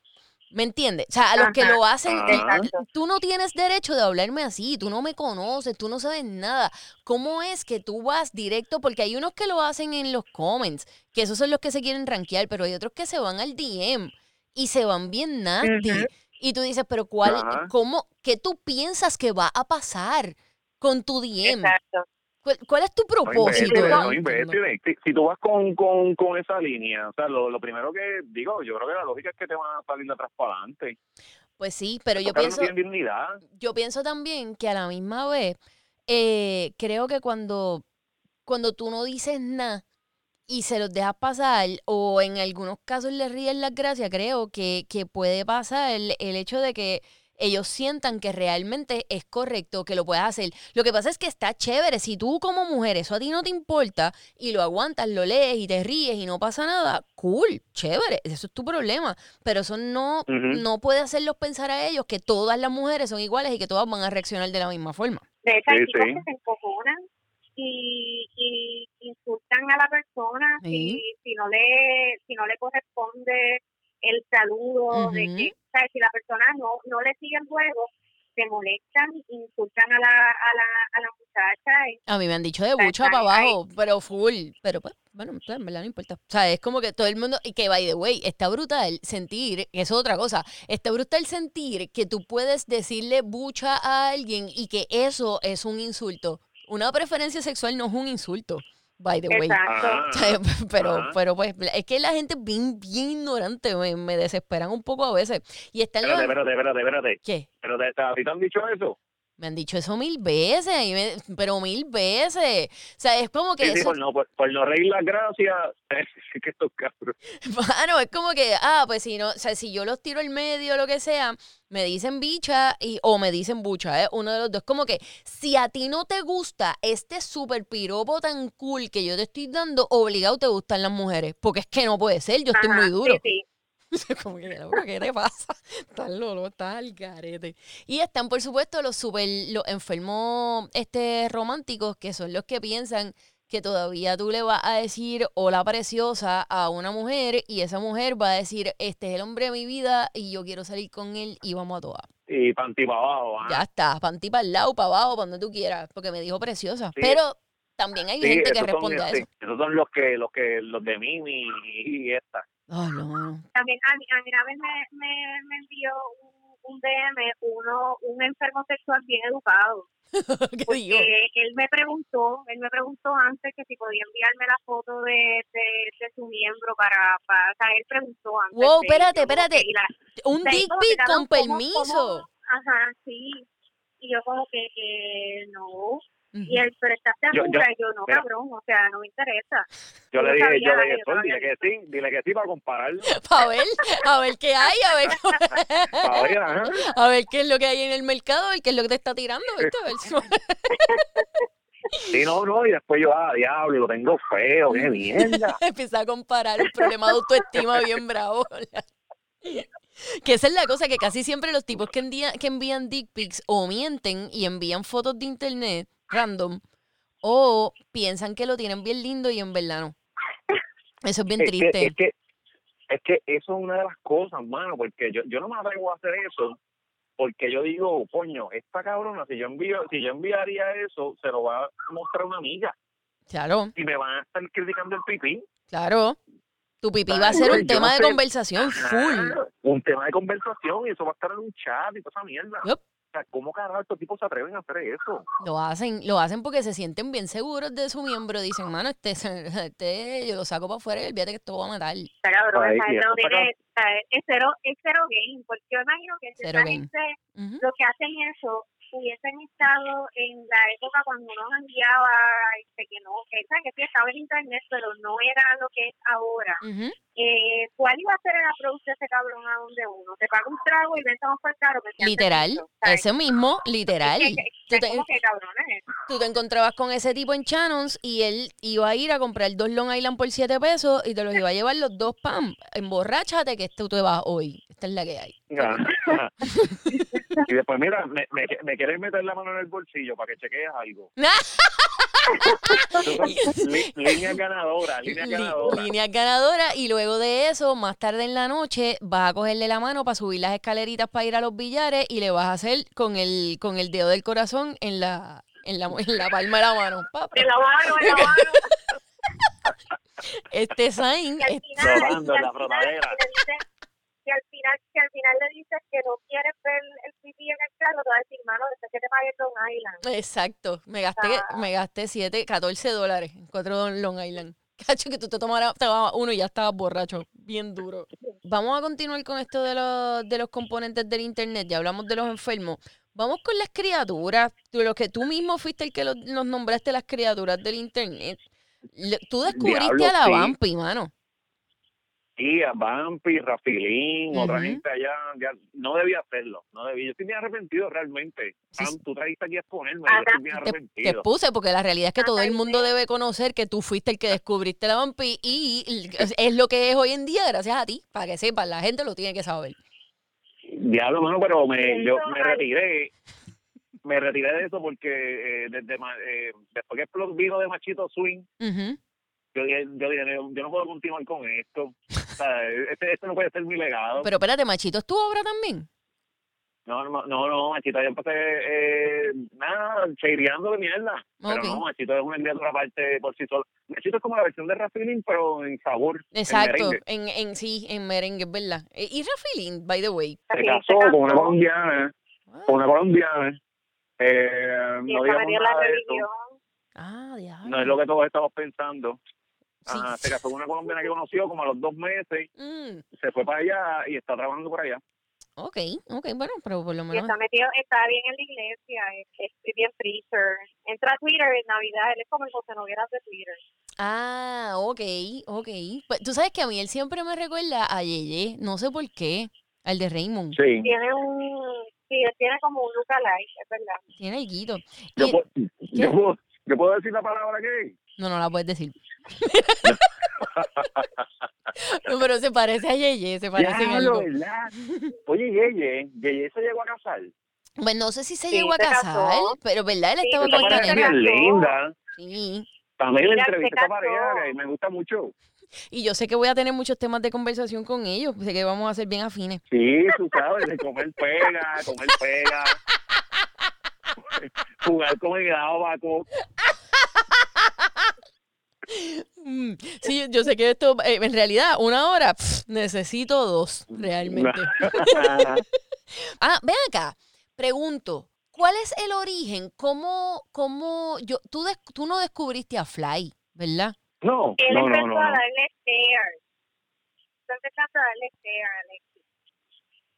¿Me entiendes? O sea, a los que lo hacen, exacto. tú no tienes derecho de hablarme así, tú no me conoces, tú no sabes nada. ¿Cómo es que tú vas directo? Porque hay unos que lo hacen en los comments, que esos son los que se quieren rankear, pero hay otros que se van al DM y se van bien nasty. Y tú dices, pero ¿cuál, Ajá. cómo, qué tú piensas que va a pasar con tu DM? Exacto. ¿Cuál, cuál es tu propósito? No no. Si, tú vas con, con, con esa línea, o sea, lo, lo primero que digo, yo creo que la lógica es que te van a salir de atrás para adelante. Pues sí, pero yo pienso, no yo pienso también que a la misma vez, eh, creo que cuando, cuando tú no dices nada y se los dejas pasar, o en algunos casos le ríes las gracias, creo que, que puede pasar el, el hecho de que ellos sientan que realmente es correcto que lo puedas hacer. Lo que pasa es que está chévere. Si tú como mujer eso a ti no te importa y lo aguantas, lo lees y te ríes y no pasa nada, cool, chévere, eso es tu problema. Pero eso no, no puede hacerlos pensar a ellos que todas las mujeres son iguales y que todas van a reaccionar de la misma forma. De hecho, hay Sí, sí. que se encojonan y, y insultan a la persona Sí. si, si no le si no le corresponde el saludo de que sea, si la persona no no le sigue el juego se molestan insultan a la a la, a la muchacha y A mí me han dicho de bucha para abajo, pero full. Pero pues, bueno, en verdad no importa. O sea, es como que todo el mundo, y que by the way, está brutal sentir, eso es otra cosa, está brutal sentir que tú puedes decirle bucha a alguien y que eso es un insulto. Una preferencia sexual no es un insulto, by the way. exacto sea, pero, Ajá. pero pues, es que la gente bien, bien ignorante, me, me desesperan un poco a veces. Y están los... Espérate, espérate, espérate, espérate. ¿Qué? Pero te, te, ¿a ti te han dicho eso? Me han dicho eso mil veces, y me- pero mil veces. O sea, es como que Sí, sí, eso, por no, por, por no reír las gracias. Es que estos cabros. Mano, es como que, ah, pues si no, o sea, si yo los tiro al medio o lo que sea, me dicen bicha y, o me dicen bucha, ¿eh? Uno de los dos. Como que, si a ti no te gusta este super piropo tan cool que yo te estoy dando, obligado te gustan las mujeres. Porque es que no puede ser, yo estoy Ajá, muy duro. sí, sí. como que, "Loco, ¿qué te pasa? Estás lolo, estás al garete. Y están, por supuesto, los super, los enfermos este, románticos, que son los que piensan que todavía tú le vas a decir hola preciosa a una mujer y esa mujer va a decir, este es el hombre de mi vida y yo quiero salir con él y vamos a todas. Y panty para abajo. ¿ah? Ya está, para ti, para el lado, para abajo, para donde tú quieras, porque me dijo preciosa. Sí. Pero también hay Sí, gente que esos son, responde a sí, eso. esos son los que, los que, los de Mimi y esta. No, también a mí, a mí una vez me, me, me envió un, un DM uno un enfermo sexual bien educado porque él me preguntó, él me preguntó antes que si podía enviarme la foto de, de, de su miembro para, para, o sea, él preguntó antes. Wow, de- espérate, la- Un dick pic con ¿cómo- permiso. Ajá, sí. Y yo como que, que no. Y él, pero estás segura, yo- y yo no, mira. cabrón, o sea, no me interesa. Yo Yo le dije, yo le dije, dile que sí, dile que sí para compararlo. A ver, a ver qué hay, a ver, Para ver, ajá. a ver qué es lo que hay en el mercado, a ver qué es lo que te está tirando, ¿viste? A ver si- Sí, no, no, y después yo, ah, diablo, lo tengo feo, qué mierda. Empieza a comparar un problema de autoestima bien bravo. Que esa es la cosa que casi siempre los tipos que envían, que envían dick pics o mienten y envían fotos de internet random o piensan que lo tienen bien lindo y en verdad no. Eso es bien Es que, triste. es que es que eso es una de las cosas, mano, porque yo, yo no me atrevo a hacer eso porque yo digo, coño, esta cabrona, si yo envío, si yo enviaría eso, se lo va a mostrar una amiga Claro, y me van a estar criticando el pipí. claro. Tu pipí va a ser un tema no de sé. conversación full. Un tema de conversación y eso va a estar en un chat y toda esa mierda. Yup. Sea, ¿cómo carajo estos tipos se atreven a hacer eso? Lo hacen, lo hacen porque se sienten bien seguros de su miembro. Dicen, mano, este, este yo lo saco para afuera y olvídate que esto va a matar. Está cabrón, Ay, esa no tiene, o sea, es cero, es cero game, porque yo imagino que esa game. gente, Ujú. lo que hacen eso, hubiesen estado en la época cuando uno enviaba, este, que no, que, ¿sabes? que sí estaba en internet, pero no era lo que es ahora. Eh, ¿Cuál iba a ser el approach de ese cabrón a donde uno? Te paga un trago y venta más por caro. que Literal, ese mismo, literal. Es que- es Tú te, como que cabrón es eso. tú te encontrabas con ese tipo en Shannons y él iba a ir a comprar dos Long Island por 7 pesos y te los iba a llevar los dos pam. Emborráchate que esto te vas hoy. Esta es la que hay. Y después, mira, me, me, me quieres meter la mano en el bolsillo para que chequees algo. Li- línea ganadora, línea ganadora. Línea ganadora y luego de eso, más tarde en la noche, vas a cogerle la mano para subir las escaleritas para ir a los billares y le vas a hacer con el, con el dedo del corazón en la, en la, en la palma de la mano. Pa, pa. En la mano, en la mano. Este sign, Y al es- final, Frotando y al la y al final, si al final le dices que no quieres ver el pipí en el carro, te va a decir, mano, después que te pague Long Island. exacto, me gasté, Ah. me gasté 7, 14 dólares en cuatro Long Island. Cacho, que tú te tomaras te tomabas uno y ya estabas borracho, bien duro. Vamos a continuar con esto de los, de los componentes del internet, ya hablamos de los enfermos. Vamos con las criaturas, tú, lo que tú mismo fuiste el que los, los nombraste las criaturas del internet. Le- Tú descubriste Diablo, a la sí. Vampi, mano. Sí, a Vampi, Rafilín, otra Ujú. gente allá, ya no debía hacerlo, no debía. Yo estoy bien arrepentido realmente. Sí, sí. tú trajiste aquí a exponerme, yo estoy bien Te, te arrepentido. expuse porque la realidad es que todo el mundo debe conocer que tú fuiste el que descubriste la Vampi y es- lo que es hoy en día gracias a ti, para que sepan, la gente lo tiene que saber. Diablo, mano, pero me, yo me retiré. Me retiré de eso porque eh, desde eh, después que explotó vino de Machito Swing, Ujú. Yo dije, yo dije, yo no puedo continuar con esto. O sea, este, este no puede ser mi legado. Pero espérate, Machito, ¿es tu obra también? No, no, no, no, Machito, yo empecé, eh, nada, cheireando de mierda. Pero Ok. no, Machito es una criatura aparte por sí solo. Machito es como la versión de Rafilín, pero en sabor. en Exacto, merengue. en, en sí, en merengue, es verdad. Eh, Y Rafilín, by the way. Se casó con una colombiana, Ah, con una colombiana. Eh, Y no esa digamos metió la religión. eso. Ah, diablo. No es lo que todos estamos pensando. Ajá, se casó con una colombiana que conoció como a los dos meses, Mm, se fue para allá y está trabajando por allá. ok, ok, bueno, pero por lo Y menos. está metido, está bien en la iglesia, es, es bien freezer. Entra a Twitter en Navidad, él es como el José Nogueras de Twitter. Ah, ok, ok. Pues, tú sabes que a mí él siempre me recuerda a Yeye, no sé por qué, al de Raymond. Sí. Tiene un, sí, él tiene como un look alike, es verdad. Tiene el guito. Yo, Y- puedo, yo, puedo, yo puedo decir la palabra gay. No, no la puedes decir. no, pero se parece a Yeye, se parece en Diablo, algo. ¿verdad? Oye, Yeye, Yeye se llegó a casar. Pues no sé si se Sí, llegó a se casó. casar, pero verdad, él Sí, estaba con Esta nena. linda. Sí. También le Mira, se entrevisté a esta casó. pareja y me gusta mucho. Y yo sé que voy a tener muchos temas de conversación con ellos, sé que vamos a ser bien afines. Sí, tú sabes, de comer pega, comer pega. Jugar con el abaco. Mm, Sí, yo sé que esto, eh, en realidad, una hora, pff, necesito dos, realmente. Ah, ven acá, pregunto, ¿cuál es el origen? ¿Cómo, cómo, yo, tú, des- tú no descubriste a Fly, ¿verdad? No, Él no, no, empezó no. a darle share. A darle share, Alex.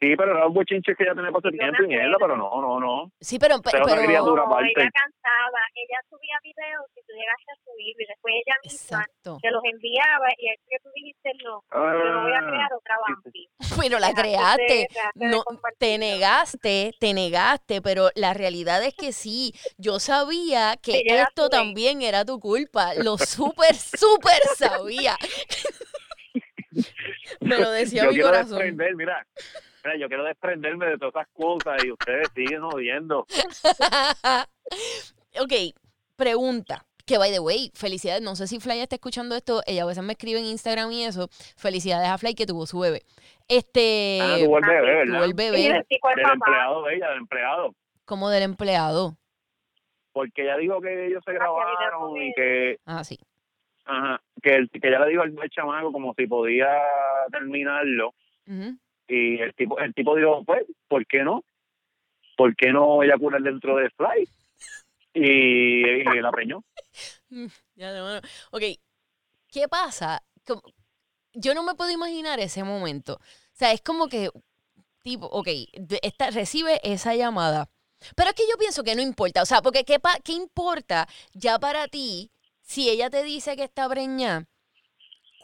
Sí, pero era un bochinche que ya tenía para me tiempo y mierda, pero no, no, no. Sí, pero, Pero pero, criatura. No, aparte. ella cantaba, ella subía videos y tú llegaste a subir y después ella misma exacto. te los enviaba y es que tú dijiste no, yo no voy a Ah, crear otra Bambi. Pero la creaste, no, te negaste, te negaste, pero la realidad es que sí, yo sabía que esto también era tu culpa, lo súper, súper sabía. Me lo decía yo mi quiero corazón. mira, mira, yo quiero desprenderme de todas esas cosas y ustedes siguen odiando. ok, pregunta. Que by the way, felicidades. No sé si Fly está escuchando esto. Ella a veces me escribe en Instagram y eso. Felicidades a Fly que tuvo su bebé. Este. Ah, tuvo el bebé, tuvo ¿verdad? el Y bebé el tipo el Del papá. empleado de ella, del empleado. como del empleado. Porque ella dijo que ellos se Ah, grabaron y que, Ah, sí. ajá, que, el, que ella le dijo al, chamaco como si podía terminarlo. Ujú. Y el tipo, el tipo dijo, pues, ¿por qué no? ¿Por qué no ella cura dentro de Fly? Y, y la preñó. Ya. Ok, ¿qué pasa? Yo no me puedo imaginar ese momento. O sea, es como que, tipo, ok, esta, recibe esa llamada. Pero es que yo pienso que no importa. O sea, porque ¿qué, pa- qué importa ya para ti si ella te dice que está preñada?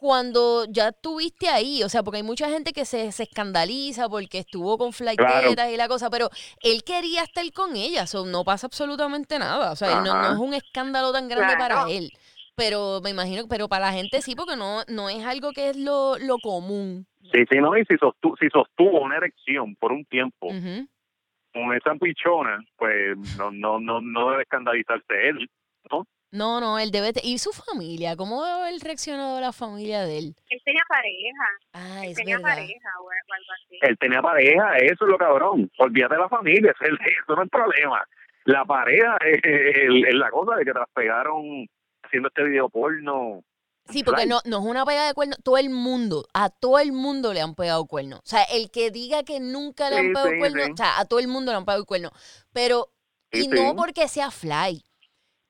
Cuando ya estuviste ahí, o sea, porque hay mucha gente que se, se escandaliza porque estuvo con flighteras y la cosa, pero él quería estar con ella, so, no pasa absolutamente nada, o sea, no, es un escándalo tan grande Claro. para él, pero me imagino, pero para la gente sí, porque no, no es algo que es lo, lo común. Sí, sí, no, y si sostuvo, si sostuvo una erección por un tiempo Ujú. con esa pichona, pues no, no, no, no debe escandalizarse él. No, no, él debe... te- ¿Y su familia? ¿Cómo haber reaccionado la familia de él? Él tenía pareja. Ah, Él es tenía verdad. pareja o algo así. Él tenía pareja, eso es lo cabrón. Olvídate de la familia, eso no es problema. La pareja es, es- es la cosa de que te las pegaron haciendo este video porno. Sí, porque no, no es una pega de cuerno. Todo el mundo, a todo el mundo le han pegado cuerno. O sea, el que diga que nunca le han pegado sí, cuerno, sí. o sea, a todo el mundo le han pegado cuerno. Pero, y Sí, no porque sea fly,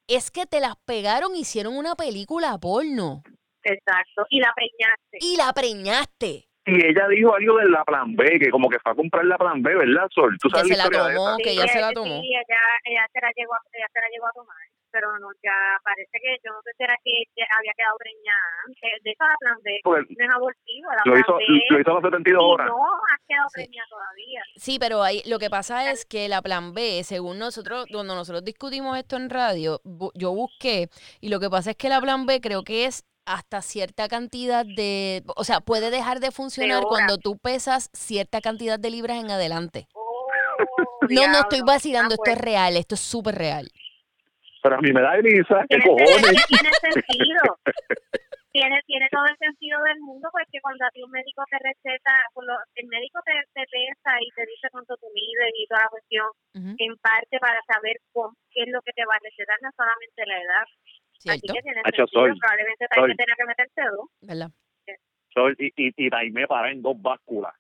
es que te las pegaron, hicieron una película porno Exacto. Y la preñaste. y la preñaste. Y ella dijo algo de la plan B, que como que fue a comprar la plan B, ¿verdad, Sol? ¿Tú Que sabes se la la historia de tomó, que Sí, ya se la ella- tomó. Sí, ella, ella, se la llegó, a- ella se la llegó a tomar. Pero no, ya parece que yo no sé si era que había quedado preñada antes. De esa la plan B. Porque No es abortivo. La lo plan hizo, B. lo hizo a las 72 y horas. no has quedado Sí. preñada todavía. Sí, pero ahí lo que pasa es que la plan B, según nosotros, cuando nosotros discutimos esto en radio, yo busqué y lo que pasa es que la plan B creo que es hasta cierta cantidad de, o sea, puede dejar de funcionar cuando tú pesas cierta cantidad de libras en adelante. Oh, No, no estoy diablo. vacilando, Ah, esto es pues, real, esto es súper real. Pero a mí me da risa, ¿qué tiene, cojones? tiene sentido. tiene, tiene todo el sentido del mundo porque cuando a ti un médico te receta, el médico te, te pesa y te dice cuánto tú mides y toda la cuestión, en parte para saber qué es lo que te va a recetar, no solamente la edad. Así ¿Cierto? que tiene Hacho, sentido, Sol, probablemente también Sol. tenía que meterse dos. ¿Verdad? Sol, y, y, y de ahí me paré en dos básculas.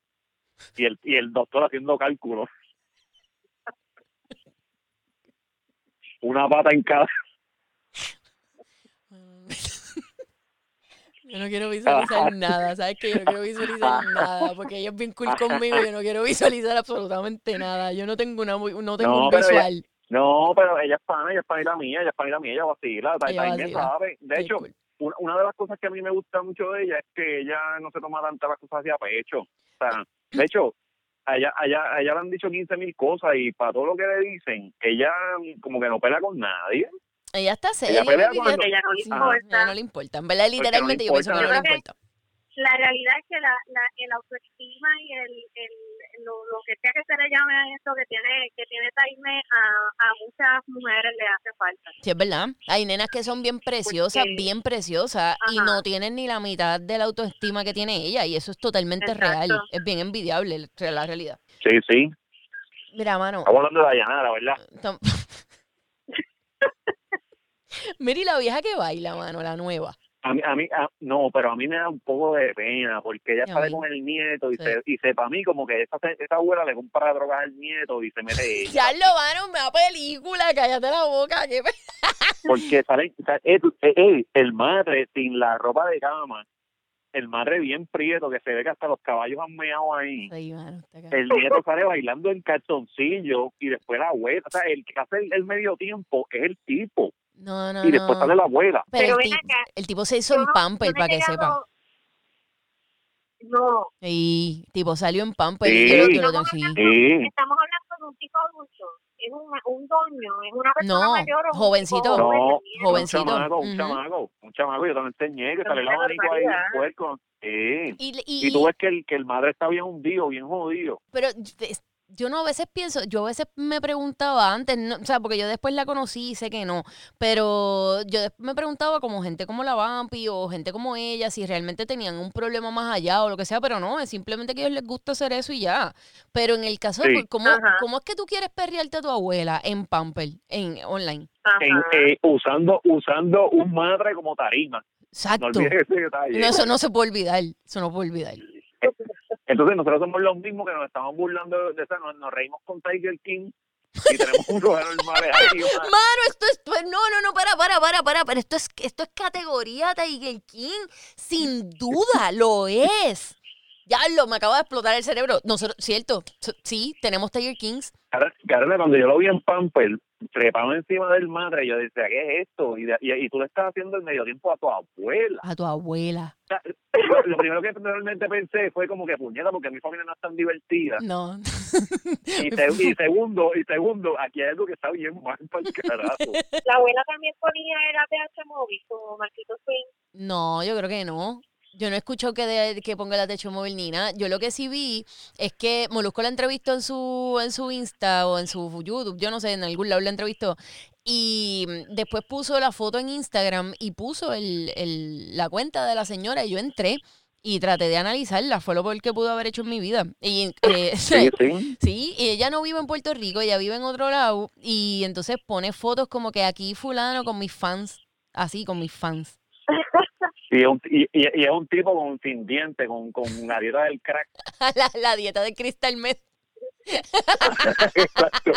Y el, y el doctor haciendo cálculos. Una pata en cada. Yo no quiero visualizar nada, ¿sabes que Yo no quiero visualizar nada, porque ella es bien cool conmigo, yo no quiero visualizar absolutamente nada. Yo no tengo una no tengo No, un ella- visual. No, pero ella es pana, ella es panita mía, ella es panita mía, ella vacila, Ella vacila. sabe. De hecho, cool. una, una de las cosas que a mí me gusta mucho de ella es que ella no se toma tantas las cosas hacia pecho. O sea, de hecho, a ella, a ella, a ella le han dicho 15 mil cosas y para todo lo que le dicen, ella como que no pelea con nadie. Ella está seria. pelea baby, con ella- ella no le importa. ella no le importa. En verdad, literalmente, yo pienso que no le importa. importa. La realidad es que la, la, el autoestima y el, el, lo, lo que sea que se le llame a esto que tiene que tiene Taime a, a muchas mujeres le hace falta. Sí, es verdad. Hay nenas que son bien preciosas, Porque- bien preciosas, y no tienen ni la mitad de la autoestima que tiene ella, y eso es totalmente Exacto. real. Es bien envidiable la realidad. Sí, sí. Mira, mano. Estamos hablando de Dayanara, ¿verdad? Mira, y la vieja que baila, mano, la nueva. A mí, a mí a- no, pero a mí me da un poco de pena porque ella a sale con el nieto y Sí. se y sepa a mí como que esa, esa abuela le compra drogas al nieto y se mete ella. Ya lo mano, me da película, cállate la boca. porque sale eh, eh, eh, el madre sin la ropa de cama el madre bien prieto que se ve que hasta los caballos han meado ahí mano, el nieto sale bailando en calzoncillo y después la abuela o sea el que hace el, el medio tiempo es el tipo No, no, y después no. sale la abuela Pero, Pero el, acá, el tipo se hizo en pamper, para que sepa. No, Y tipo salió en pamper y Sí. yo, lo- sí estamos hablando de un tipo adulto, es un, un doño, es una persona No, mayor o un jovencito. tipo joven, no jovencito. un chamaco un Ujú. chamaco un chamaco yo también enseñé que sale el abanico ahí barbaridad. puerco sí Y, y y- tú ves que el que el madre está bien hundido bien jodido pero yo no a veces pienso, yo a veces me preguntaba antes, no, o sea, porque yo después la conocí y sé que no, pero yo después me preguntaba como gente como la Vampi o gente como ella, si realmente tenían un problema más allá o lo que sea, pero no, es simplemente que a ellos les gusta hacer eso y ya. Pero en el caso de, Sí. ¿cómo. ¿cómo es que tú quieres perrearte a tu abuela en Pamper, en online? En, eh, usando usando un madre como tarima. No Exacto. No, eso no se puede olvidar, eso no puede olvidar. Entonces nosotros somos los mismos que nos estamos burlando de eso, nos, nos reímos con Tiger King y tenemos un lugar normal una- Mano, esto es. pues, No, no, no, para, para, para, para. Pero esto es, esto es categoría Tiger King. Sin duda, lo es. Ya lo, me acaba de explotar el cerebro. Nosotros, cierto, sí, tenemos Tiger Kings. Carla, cuando yo lo vi en Pamper, trepado encima del madre, yo decía, ¿qué es esto? Y, de- y, y tú le estás haciendo el medio tiempo a tu abuela. A tu abuela. O sea, lo, lo primero que realmente pensé fue como que puñeta, porque mi familia no es tan divertida. No. Y, se- y segundo, y segundo, aquí hay algo que está bien mal para el carajo. La abuela también ponía el APH móvil como Marquito Swing. No, yo creo que no. Yo no escucho que, de- que ponga la techo móvil ni nada. Yo lo que sí vi es que Molusco la entrevistó en su, en su Insta o en su YouTube, yo no sé, en algún lado la entrevistó. Y después puso la foto en Instagram y puso el, el- la cuenta de la señora y yo entré y traté de analizarla. Fue lo peor que pudo haber hecho en mi vida. Y, eh, Sí, sí. Sí, y ella no vive en Puerto Rico, ella vive en otro lado y entonces pone fotos como que aquí fulano con mis fans, así con mis fans. Y es un, y, y- es un tipo con sin diente, con, con una dieta del crack. la, la dieta de Crystal Meth. exacto,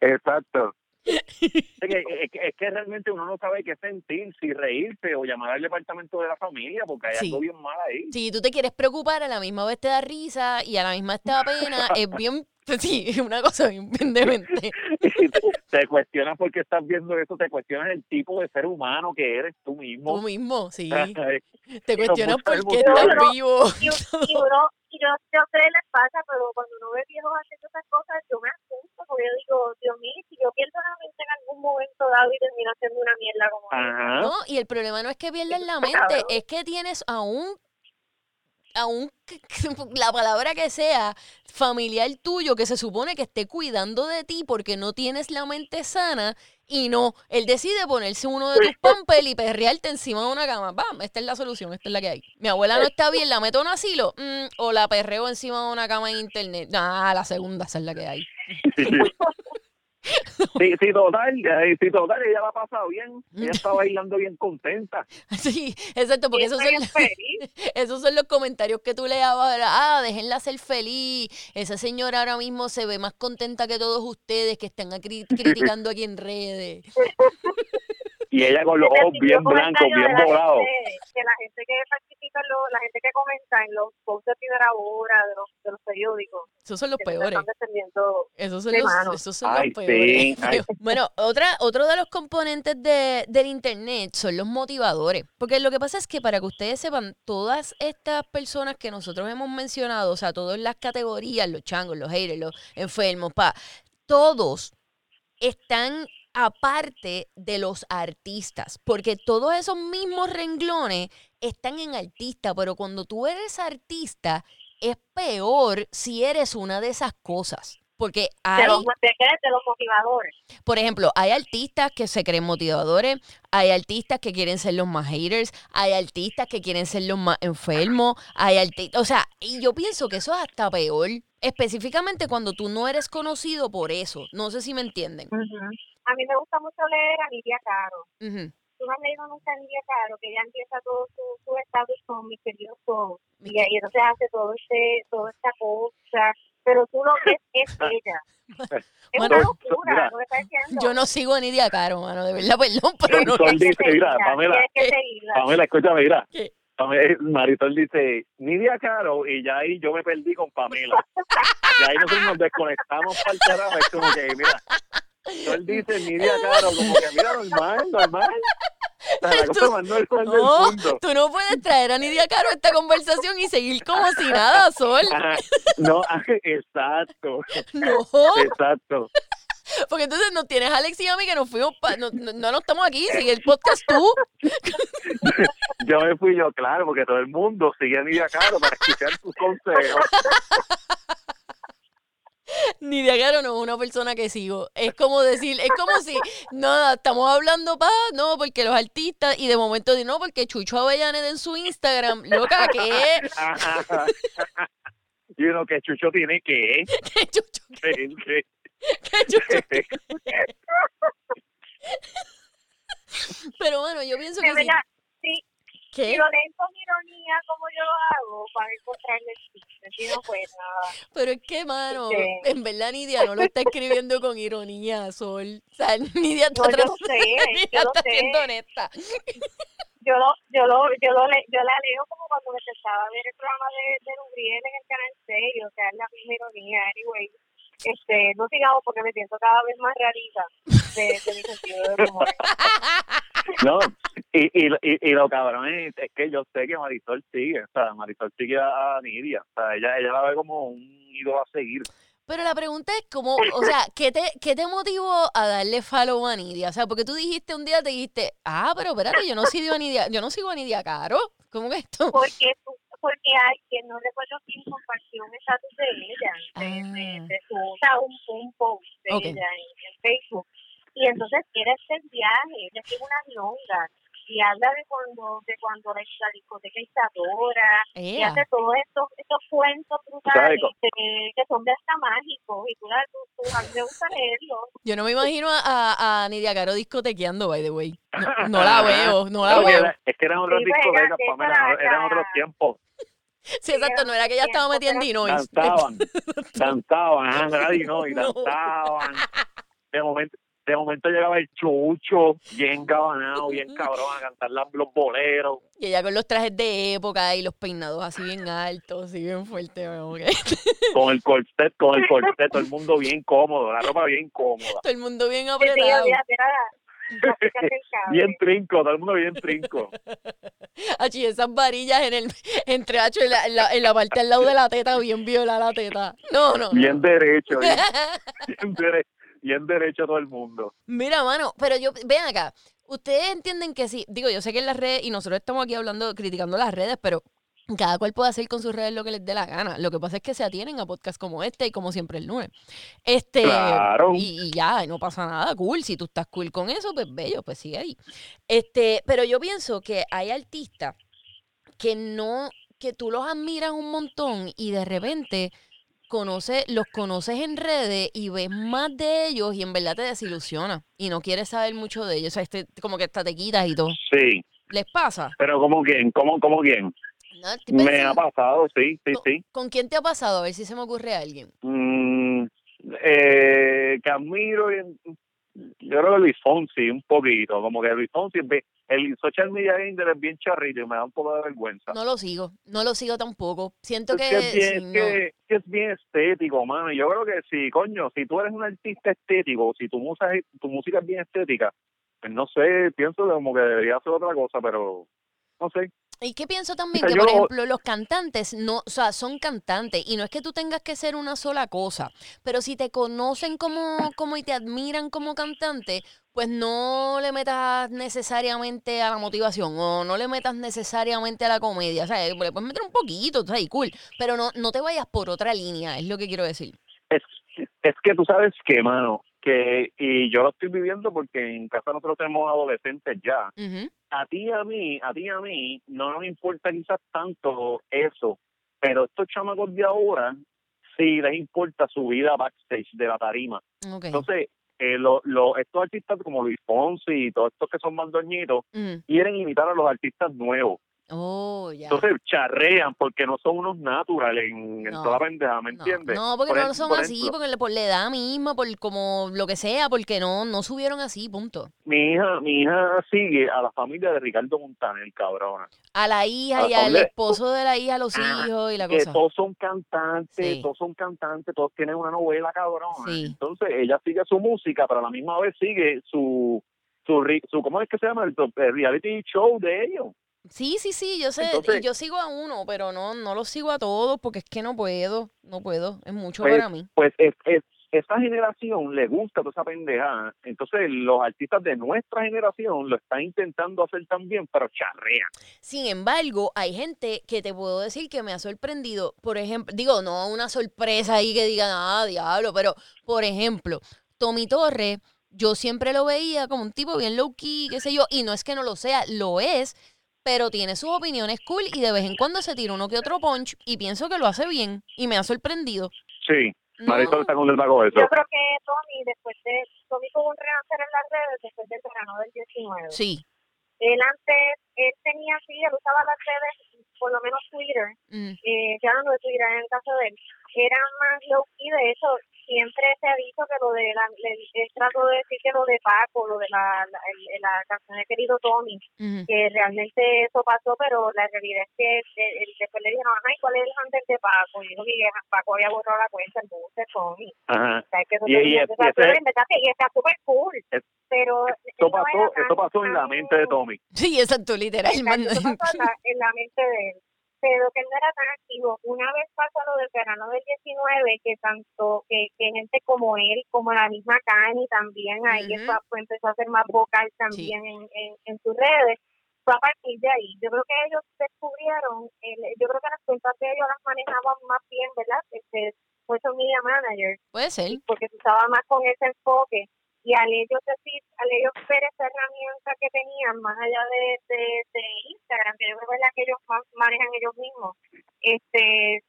exacto. Es que, es, que, es que realmente uno no sabe qué sentir, si reírse o llamar al departamento de la familia, porque hay Sí. algo bien mal ahí. Si tú te quieres preocupar, a la misma vez te da risa y a la misma vez te da pena, es bien, sí, es una cosa bien, demente. Te, cuestionas por qué estás viendo eso, te cuestionas el tipo de ser humano que eres tú Tú mismo. mismo, sí. Te cuestionas por qué estás vivo. Y, y uno, y yo, yo sé les pasa, pero cuando uno ve viejos haciendo esas cosas, yo me asusto, porque yo digo, Dios mío, si yo pierdo la mente en algún momento dado y termino haciendo una mierda como. Ajá. No, y el problema no es que pierdas la mente, es que tienes a un, a un, la palabra que sea, familiar tuyo que se supone que esté cuidando de ti porque no tienes la mente sana y no, él decide ponerse uno de tus pampers y perrearte encima de una cama. Bam, esta es la solución, esta es la que hay. Mi abuela no está bien, la meto en asilo mm, o la perreo encima de una cama en internet. Ah, la segunda, esa es la que hay. Sí, sí, total, eh, sí, total, ella la ha pasado bien, ella está bailando bien contenta. Sí, exacto, porque esos son, feliz. Esos son los comentarios que tú lees ahora. Ah, déjenla ser feliz. Esa señora ahora mismo se ve más contenta que todos ustedes que están cri- criticando aquí en redes. Y ella con los ojos bien blancos, bien volados. Que la gente que participa, en lo- la gente que comenta en los posts de primera hora de los, de los periódicos, Esos son los peores. Esos son, Sí, los, esos son Ay, los sí, peores. ay. Bueno, otra, otro de los componentes de, del internet son los motivadores. Porque lo que pasa es que para que ustedes sepan, todas estas personas que nosotros hemos mencionado, o sea, todas las categorías, los changos, los haters, los enfermos, pa, todos están aparte de los artistas, porque todos esos mismos renglones están en artista, pero cuando tú eres artista es peor si eres una de esas cosas, porque De hay, los, de, de los motivadores. por ejemplo, hay artistas que se creen motivadores, hay artistas que quieren ser los más haters, hay artistas que quieren ser los más enfermos, hay artistas, o sea, y yo pienso que eso es hasta peor, específicamente cuando tú no eres conocido por eso, no sé si me entienden. A mí me gusta mucho leer a Nidia Caro. Ujú. Tú no has leído nunca a Nidia Caro, que ella empieza todo su, su estatus con misterioso y ahí entonces hace todo este, toda esta cosa, pero tú lo ves, es ella. Es Bueno, una locura lo que está diciendo. Yo no sigo a Nidia Caro, mano, de verdad, perdón, pero no. Sol Tienes que dice, mira, Pamela. Pamela, escúchame, mira. ¿Qué? Pamela- Marisol dice, Nidia Caro, y ya ahí yo me perdí con Pamela. Y ahí nosotros nos desconectamos para el carajo. Es como que, mira, Sol dice, Nidia Caro, como que, mira, normal, normal. O sea, la cosa más normal del No, mundo. tú no puedes traer a Nidia Caro a esta conversación y seguir como si nada, Sol. No, exacto, No, exacto. porque entonces nos tienes a Alex y a mí que nos fuimos, pa- no, no, no, estamos aquí, sigue el podcast tú. Yo me fui yo, claro, porque todo el mundo sigue a Nidia Caro para escuchar sus consejos. Nidia Caro no es una persona que sigo. Es como decir, es como si, no, estamos hablando pa, no, porque los artistas, y de momento di, no, porque Chucho Avellaneda en su Instagram, loca, ¿qué? y uno que Chucho tiene que. ¿Qué Chucho? que- que- ¿Qué Chucho? Pero bueno, yo pienso De que sí. verdad, sí, si ¿Qué? lo leen con ironía como yo lo hago, para encontrarle el chiste, si no pues nada. Pero es que, mano, Sí. en verdad Nidia no lo está escribiendo con ironía, Sol. O sea, Nidia está No, yo tratando- sé, Nidia yo está sé. siendo honesta. Yo lo, yo lo, yo lo le, yo la leo como cuando me sentaba a ver el programa de, de Lubriel en el canal 6, o sea, es la misma ironía, anyway. Este, no sigamos porque me siento cada vez más rarita de, de mi sentido de humor. No, y, y, y, y lo cabrón es, es que yo sé que Marisol sigue, o sea, Marisol sigue a Nidia, o sea, ella, ella la ve como un ídolo a seguir. Pero la pregunta es cómo, o sea, ¿qué te, qué te motivó a darle follow a Nidia? O sea, porque tú dijiste un día, te dijiste, ah, pero espérate, yo no sigo a Nidia, yo no sigo a Nidia Caro. ¿Cómo que esto? Porque, porque hay quien no recuerdo quién compartió un estatus de ella, de, de, Ah. de su, o sea, un, un post de ella en, en Facebook. Y entonces quiere hacer viaje, ella tiene unas longas y habla de cuando de cuando la, la discoteca Isadora y hace todos estos estos cuentos brutales que, que son de hasta mágicos y tú, la- tú, tú- a mí me gusta leerlos. Yo no me imagino a, a, Nidia Caro discotequeando, by the way. No, no la veo, no la que veo. era- es que eran otras Sí, pues, discotecas, era- Pamela, esa- eran otros tiempos. Sí, exacto, no era que ella estaba metida en Dinois. Danzaban, danzaban, ah, era Dino, y No. danzaban. De momento, de momento llegaba el chucho, bien gabanado, bien cabrón, a cantar las- los boleros. Y ella con los trajes de época y los peinados así bien altos, así bien que con el corset, con el corset, todo el mundo bien cómodo, la ropa bien cómoda, Todo el mundo bien Sí, sí, apretado. bien trinco, todo el mundo bien trinco. Achi, esas varillas en el entre Acho, en la, en la, en la parte al lado de la teta, bien viola la teta. No, no. Bien derecho, bien, bien, dere- bien derecho todo el mundo. Mira, mano, pero yo, ven acá. Ustedes entienden que sí, digo, yo sé que en las redes, y nosotros estamos aquí hablando, criticando las redes, pero cada cual puede hacer con sus redes lo que les dé la gana. Lo que pasa es que se atienen a podcasts como este y como siempre el lunes. Este, Claro. y, y ya, y no pasa nada, cool. Si tú estás cool con eso, pues bello, pues sigue ahí. Este, pero yo pienso que hay artistas que no, que tú los admiras un montón y de repente conoce, los conoces en redes y ves más de ellos y en verdad te desilusiona y no quieres saber mucho de ellos. O sea, este, como que hasta te quitas y todo. Sí, ¿Les pasa? pero como quién, como, como quién. Me ha pasado, sí, sí, sí. ¿Con quién te ha pasado? A ver si se me ocurre a alguien. Mm, eh, yo creo que Luis Fonsi un poquito, como que Luis Fonsi, el social media Gamer es bien charrito y me da un poco de vergüenza. No lo sigo, no lo sigo tampoco. Siento Es que, que, es bien, sí, es no. que- es bien estético, mano. Yo creo que si, coño, si tú eres un artista estético, si tu música, es- tu música es bien estética, pues no sé, pienso que como que debería hacer otra cosa, pero no sé. Y que pienso también O sea, que, por yo- ejemplo, los cantantes no, o sea, son cantantes y no es que tú tengas que ser una sola cosa, pero si te conocen como, como y te admiran como cantante, pues no le metas necesariamente a la motivación o no le metas necesariamente a la comedia, o sea, le puedes meter un poquito, o sea, y cool, pero no, no te vayas por otra línea, es lo que quiero decir. Es, es que tú sabes que, mano, que, y yo lo estoy viviendo porque en casa nosotros tenemos adolescentes ya. A ti a mí, a ti a mí, no nos importa quizás tanto eso, pero estos chamacos de ahora sí les importa su vida backstage de la tarima. Entonces, eh, lo, lo, estos artistas como Luis Fonsi y todos estos que son más doñitos Ujú. quieren imitar a los artistas nuevos. Oh, ya. Entonces charrean porque no son unos naturales en, toda la pendeja, ¿me No, entiendes? No, porque Por no son por así, ejemplo, porque por la edad misma, por como lo que sea, porque no, no subieron así, punto. Mi hija, mi hija sigue a la familia de Ricardo Montaner, cabrona. A la hija A y al esposo de la hija, a los Ah, hijos y la que cosa. todos son cantantes, Sí. todos son cantantes, todos tienen una novela cabrona. Sí. Entonces ella sigue su música, pero a la misma vez sigue su su, ri- su ¿cómo es que se llama? El, el reality show de ellos. Sí, sí, sí, yo sé, Entonces- yo sigo a uno, pero no, no los sigo a todos porque es que no puedo, no puedo, es mucho Pues, para mí. Pues es, es, esa generación le gusta toda esa pendejada. Entonces, los artistas de nuestra generación lo están intentando hacer también, pero charrean. Sin embargo, hay gente que te puedo decir que me ha sorprendido. Por ejemplo, digo, no una sorpresa ahí que digan, ah, diablo, pero por ejemplo, Tommy Torre, yo siempre lo veía como un tipo bien low key, qué sé yo, y no es que no lo sea, lo es, pero tiene sus opiniones cool y de vez en cuando se tira uno que otro punch y pienso que lo hace bien y me ha sorprendido. Sí, No. Marisol está con el vago eso. Yo creo que Tommy, después de, Tommy tuvo un renacer en las redes después del verano del 19. Sí. Él antes, él tenía, sí, él usaba las redes, por lo menos Twitter, Mm, eh, ya no de Twitter en el caso de él, era más low key, de hecho, siempre se ha dicho que lo de la, le, él trató de decir que lo de Paco, lo de la, la, el- la canción de querido Tommy, que realmente eso pasó, pero la realidad es que él- después le dijeron, ay, ¿cuál es el handle de Paco? Y dijo que Paco había borrado la cuenta, entonces Tommy. Ajá. O sea, que eso Y- verdad que está súper cool, Es- pero no pasó, eso pasó en la mente de Tommy. Sí, exacto, literal. Exacto, eso pasó en la, en la mente de él. Pero que él no era tan activo. Una vez pasó lo del verano del 19, que tanto que, que gente como él, como la misma Cani también, ahí fue- empezó a ser más vocal también en, en, en sus redes. Fue a partir de ahí. Yo creo que ellos descubrieron, el, yo creo que las cuentas de ellos las manejaban más bien, ¿verdad? Este, social media manager Puede ser. porque se usaba más con ese enfoque y al ellos decir, al ellos ver esa herramienta que tenían más allá de, de, de Instagram, que yo creo que es la que ellos manejan ellos mismos, este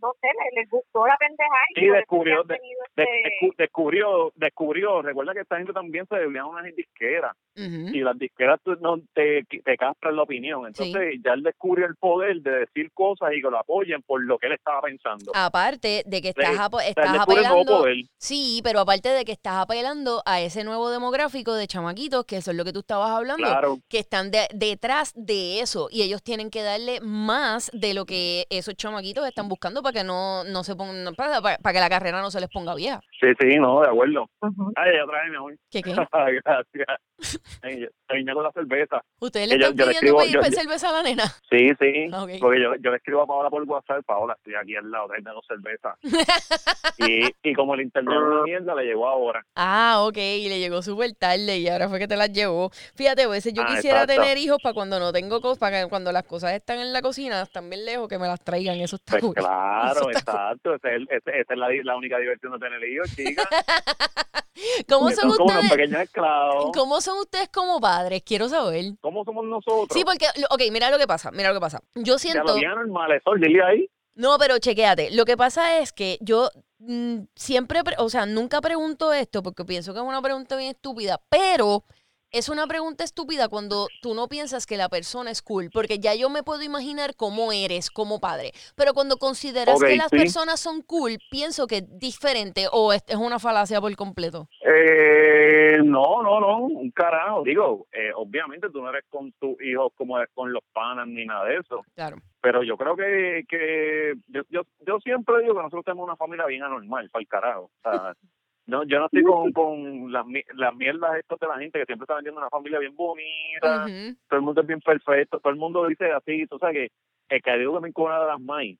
no sé, les, les gustó la pendeja y Sí, descubrió, De- este- descu- descubrió, descubrió, recuerda que esta gente también se debía a unas disqueras y las disqueras tú no te, te castran la opinión. Entonces ya él descubrió el poder de decir cosas y que lo apoyen por lo que él estaba pensando. Aparte de que estás, nuevo apelando. poder. Sí, pero aparte de que estás apelando a ese nuevo demográfico de chamaquitos, que eso es lo que tú estabas hablando, Claro, que están de- detrás de eso y ellos tienen que darle más de lo que esos chamaquitos están buscando para que no, no se pongan, para, para- para que la carrera no se les ponga vieja. Sí, sí, no, de acuerdo. Ujú. Ay, otra vez, mi amor. ¿Qué qué? Gracias. Ay, Terminé con la cerveza. ¿Ustedes le yo- están yo pidiendo yo- yo- cerveza a la nena? Sí, sí. Ah. Porque yo, yo le escribo a Paola por WhatsApp, Paola, estoy aquí al lado, tráeme dos cervezas. y, y como el internet es una mierda, le llegó ahora. Ah, ok, y le llegó súper tarde y ahora fue que te las llevó. Fíjate, a veces yo Ah, quisiera exacto. tener hijos para cuando no tengo cosas, para que cuando las cosas están en la cocina, están bien lejos, que me las traigan, eso está Pues claro, Eso está exacto. Esa es, esa es la, la única diversión de tener hijos, ¿Cómo son ustedes? ¿Cómo son ustedes como padres? Quiero saber. ¿Cómo somos nosotros? Sí, porque, ok, mira lo que pasa, mira lo que pasa. Yo Ya siento... lo bien normal, eso, dile ahí. No, pero chequéate. Lo que pasa es que yo mm, siempre, pre- o sea, nunca pregunto esto porque pienso que es una pregunta bien estúpida, pero es una pregunta estúpida cuando tú no piensas que la persona es cool, porque ya yo me puedo imaginar cómo eres como padre, pero cuando consideras que las sí. personas son cool, pienso que es diferente o es, es una falacia por completo. Eh, no, no, no, un carajo. Digo, eh, obviamente tú no eres con tus hijos como eres con los panas ni nada de eso. Claro. Pero yo creo que, que yo, yo, yo siempre digo que nosotros tenemos una familia bien anormal, para el carajo. O sea, no, yo no estoy con, con las, las mierdas estas de la gente que siempre está vendiendo una familia bien bonita, Ujú. todo el mundo es bien perfecto, todo el mundo dice así, tú sabes que el que digo que me encojona de las maíz,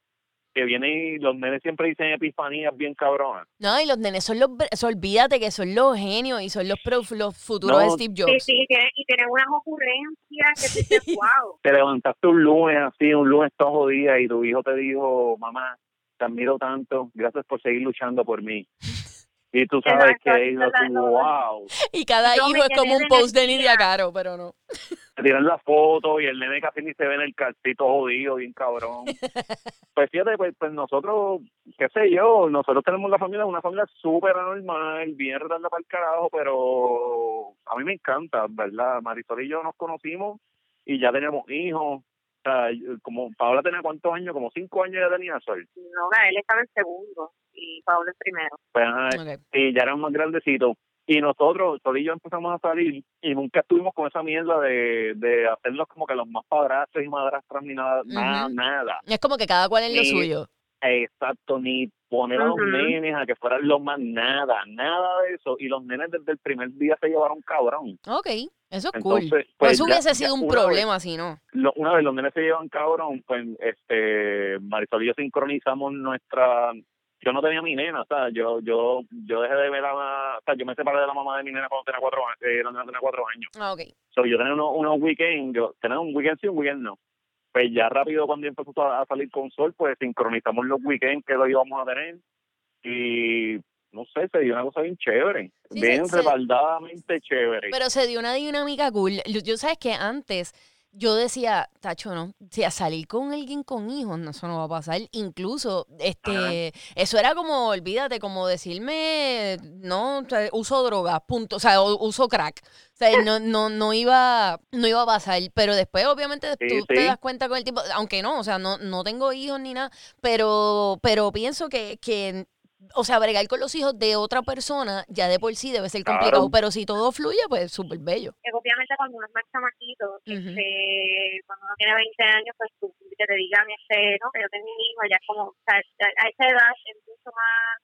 que viene y los nenes siempre dicen epifanías bien cabronas. No, y los nenes son los, olvídate que son los genios y son los, pro- los futuros No, de Steve Sí, Jobs. sí, tienen- y tienen unas ocurrencias que tú dices, wow. Te levantaste un lunes así, un lunes todo jodida y tu hijo te dijo, mamá, te admiro tanto, gracias por seguir luchando por mí. Y tú sabes que wow, Y cada Yo hijo es como un post de. Nidia Caro, pero no. te tiran la foto y el nene casi ni se ve en el calcito jodido, bien cabrón. Pues fíjate, pues, pues nosotros, qué sé yo, nosotros tenemos la familia, una familia súper anormal, bien redonda para el carajo, pero a mí me encanta, ¿verdad? Marisol y yo nos conocimos y ya tenemos hijos. O sea, como Paola tenía cuántos años, como cinco años ya tenía Sol. No, él estaba en segundo y Pablo en primero. Pues ya eran más grandecitos. Y nosotros, Sol y yo empezamos a salir y nunca estuvimos con esa mierda de, de hacernos como que los más padrastros y madrastras ni nada, nada, nada. Es como que cada cual en lo suyo. Exacto, ni poner a los nenes a que fueran los más nada, nada de eso. Y los nenes desde el primer día se llevaron cabrón. Ok, eso es cool. Entonces, Pues pues eso ya- hubiese sido un problema si no. lo- una vez los nenes se llevan cabrón, pues este Marisol y yo sincronizamos nuestra yo no tenía mi nena, o sea, yo, yo, yo dejé de ver a la, o sea, yo me separé de la mamá de mi nena cuando tenía cuatro, años, eh, cuando tenía cuatro años. Ah, ok. So, yo tenía unos, unos weekends, yo tenía un weekend sí, un weekend no. Pues ya rápido cuando empezó a, a salir con sol, pues sincronizamos los weekends que lo íbamos a tener y no sé, se dio una cosa bien chévere, Sí, bien se- se- respaldadamente chévere. Pero se dio una dinámica cool. Yo, yo sabes que antes yo decía, Tacho, no, si a salir con alguien con hijos, no, eso no va a pasar. Incluso, este, eso era como, olvídate, como decirme, no, o sea, uso drogas, punto, o sea, o- uso crack. O sea, no, no, no iba, no iba a pasar. Pero después, obviamente, Sí, tú te das cuenta con el tiempo, aunque no, o sea, no, no tengo hijos ni nada, pero, pero pienso que, que o sea, bregar con los hijos de otra persona ya de por sí debe ser Claro. complicado, pero si todo fluye, pues súper bello. obviamente cuando uno es más chamaquito, este, cuando uno tiene 20 años, pues tú, que te digan, este, no, que yo tengo un hijo, ya es como, o sea, a esa edad es mucho más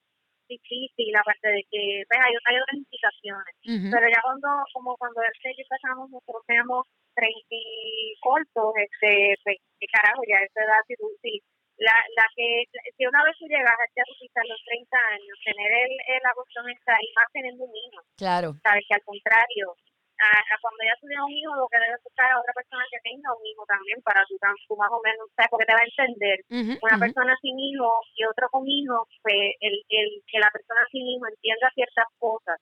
difícil, aparte de que, pues, hay, hay otras implicaciones. Pero ya cuando, como cuando él y yo empezamos, nosotros teníamos 30 y cortos, este, pues, qué carajo, ya a esa edad, si tú, si, la, la que, si una vez tú llegas tú quizás los 30 años, tener el, el, cuestión está y más teniendo un hijo, Claro. sabes que al contrario, a, a cuando ya tuvieras un hijo, lo que debes buscar a otra persona que tenga un hijo también para tú, tam- tú más o menos, ¿sabes? porque te va a entender. Una persona sin hijo y otro con hijo, pues el, el que la persona sin hijo entienda ciertas cosas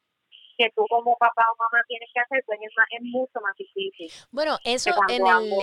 que tú como papá o mamá tienes que hacer, pues es, más, es mucho más difícil Bueno, eso en el...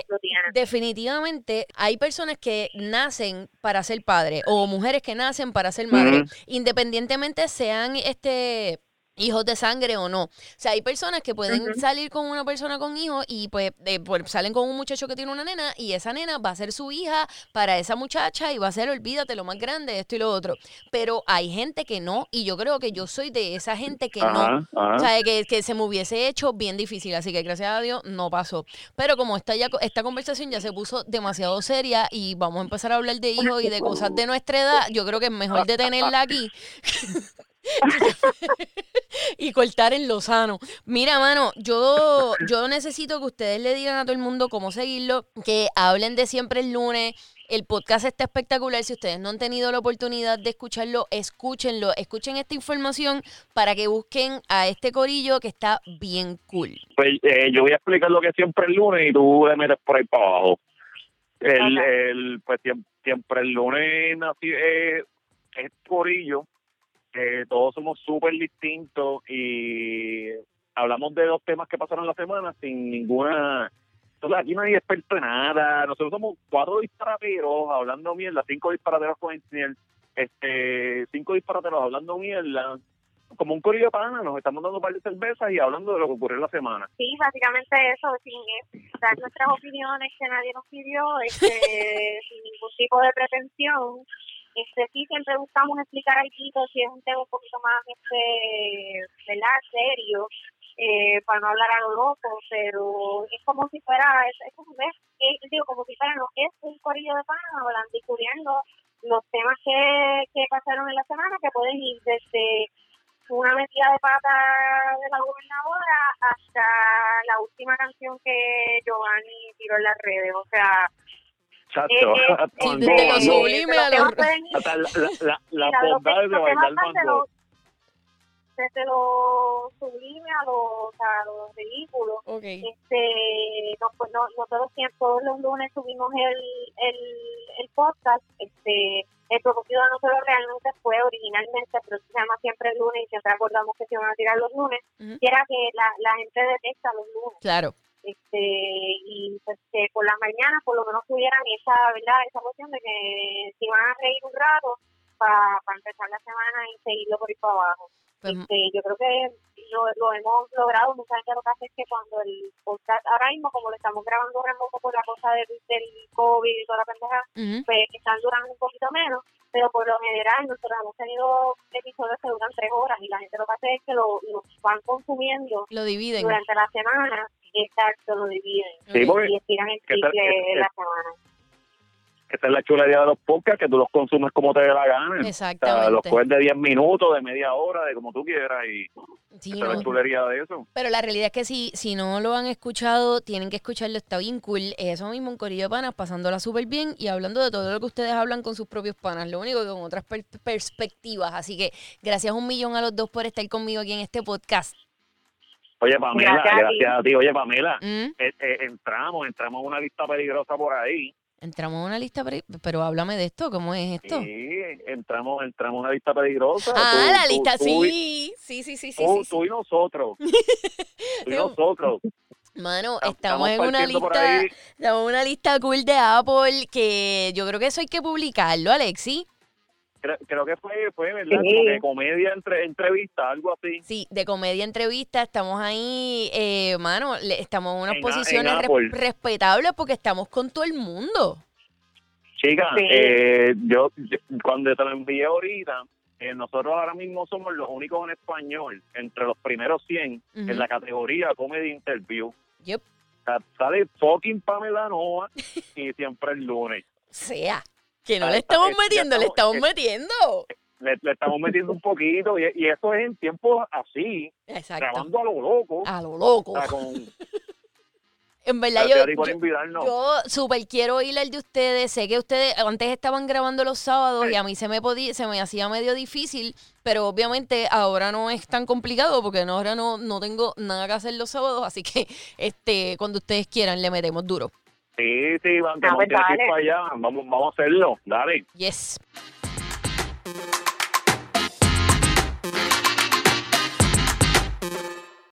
Definitivamente hay personas que nacen para ser padre o mujeres que nacen para ser madre, independientemente sean este hijos de sangre o no. O sea, hay personas que pueden salir con una persona con hijos y pues, de- pues, salen con un muchacho que tiene una nena y esa nena va a ser su hija para esa muchacha y va a ser, olvídate, lo más grande, esto y lo otro. Pero hay gente que no y yo creo que yo soy de esa gente que no. Ajá. O sea, que, que se me hubiese hecho bien difícil, así que gracias a Dios no pasó. Pero como esta, ya, esta conversación ya se puso demasiado seria y vamos a empezar a hablar de hijos y de cosas de nuestra edad, yo creo que es mejor detenerla aquí y cortar en lo sano. Mira, mano, yo, yo necesito que ustedes le digan a todo el mundo cómo seguirlo, que hablen de siempre el lunes. El podcast está espectacular. Si ustedes no han tenido la oportunidad de escucharlo, escúchenlo. Escuchen esta información para que busquen a este corillo que está bien cool. Pues eh, yo voy a explicar lo que es siempre el lunes y tú le metes por ahí para abajo. El, el, pues siem- siempre el lunes nací, eh, es corillo, que todos somos súper distintos y hablamos de dos temas que pasaron la semana sin ninguna... Entonces aquí no hay experto nada, nosotros somos cuatro disparateros hablando mierda, cinco disparateros con el, este, cinco disparateros hablando mierda, como un corillo de pana, nos estamos dando un par de cervezas y hablando de lo que ocurrió la semana. Sí, básicamente eso, sin eh, dar nuestras opiniones que nadie nos pidió, este, sin ningún tipo de pretensión. Este, sí, siempre buscamos explicar algo si es un tema un poquito más, este, ¿verdad? Serio, eh, para no hablar a lo loco, pero es como si fuera, es, es como, es, es- digo, como si fuera, no, es un corillo de pan hablando y los temas que, que pasaron en la semana, que pueden ir desde una metida de pata de la gobernadora hasta la última canción que Giovanni tiró en las redes. O sea, Chacho, eh, eh, lo sublime los a la, de bailar lo- desde lo sublime a lo, a lo ridículo. Ok. Este, no, pues no, nosotros siempre, todos los lunes subimos el, el, el podcast. Este, el propósito de nosotros realmente fue originalmente, pero se llama siempre el lunes y siempre acordamos que se van a tirar los lunes, y era que la, la gente detesta los lunes Claro. Este y pues que por las mañanas por lo menos tuvieran esa verdad esa cuestión de que se iban a reír un rato para empezar la semana y seguirlo por ahí para abajo Pues, este, yo creo que lo, lo hemos logrado. Mucha gente lo que hace es que cuando el podcast ahora mismo como lo estamos grabando remoto por la cosa del, del COVID y toda la pendeja pues están durando un poquito menos. Pero por lo general nosotros hemos tenido episodios que duran tres horas y la gente lo que hace es que lo, lo van consumiendo Lo dividen. durante la semana, exacto, lo dividen. Sí, y estiran el triple que- la semana. Esta es la chulería de los podcasts, que tú los consumes como te dé la gana. O sea, Exactamente. los coges de 10 minutos, de media hora, de como tú quieras, y Sí, esta es la chulería de eso. Pero la realidad es que si, si no lo han escuchado, tienen que escucharlo, está bien cool. Es eso mismo, un corillo de panas, pasándola súper bien y hablando de todo lo que ustedes hablan con sus propios panas, lo único que con otras per- perspectivas. Así que gracias un millón a los dos por estar conmigo aquí en este podcast. Oye, Pamela, Gracias a ti. gracias a ti. Oye, Pamela, Mm, eh, eh, entramos, entramos a una lista peligrosa por ahí. Entramos a una lista, pero, pero háblame de esto, ¿cómo es esto? Sí, entramos, entramos a una lista peligrosa. Ah, Tú- la tú- lista, tú sí, sí, sí, sí, sí, tú- sí, tú y nosotros. tú y nosotros. Mano, Estamos estamos en una lista, estamos en una lista cool de Apple que yo creo que eso hay que publicarlo, Alexi. Creo, creo que fue, fue ¿verdad? Sí. Como que comedia, entre, entrevista, algo así. Sí, de comedia entrevista, estamos ahí, eh, mano, le- estamos en unas En posiciones en res- Apple. respetables porque estamos con todo el mundo. Chica, Sí. eh, yo, yo- cuando te lo envié ahorita, eh, nosotros ahora mismo somos los únicos en español entre los primeros 100 Ujú. en la categoría Comedy Interview. Yep. Sale fucking Pamela Nova y siempre el lunes. Sea, que no Ah, le estamos eh, metiendo, le estamos- estamos metiendo. Le, le estamos metiendo un poquito y, y eso es en tiempos así, Exacto. grabando a lo loco. A lo loco. O sea, con, En verdad, yo, yo, súper quiero oír el de ustedes. Sé que ustedes antes estaban grabando los sábados y a mí se me podía, se me hacía medio difícil, pero obviamente ahora no es tan complicado porque ahora no, no tengo nada que hacer los sábados, así que este cuando ustedes quieran le metemos duro. Sí, sí, Ah, pues tienes que dale. para allá. Vamos, vamos a hacerlo. Dale. Yes.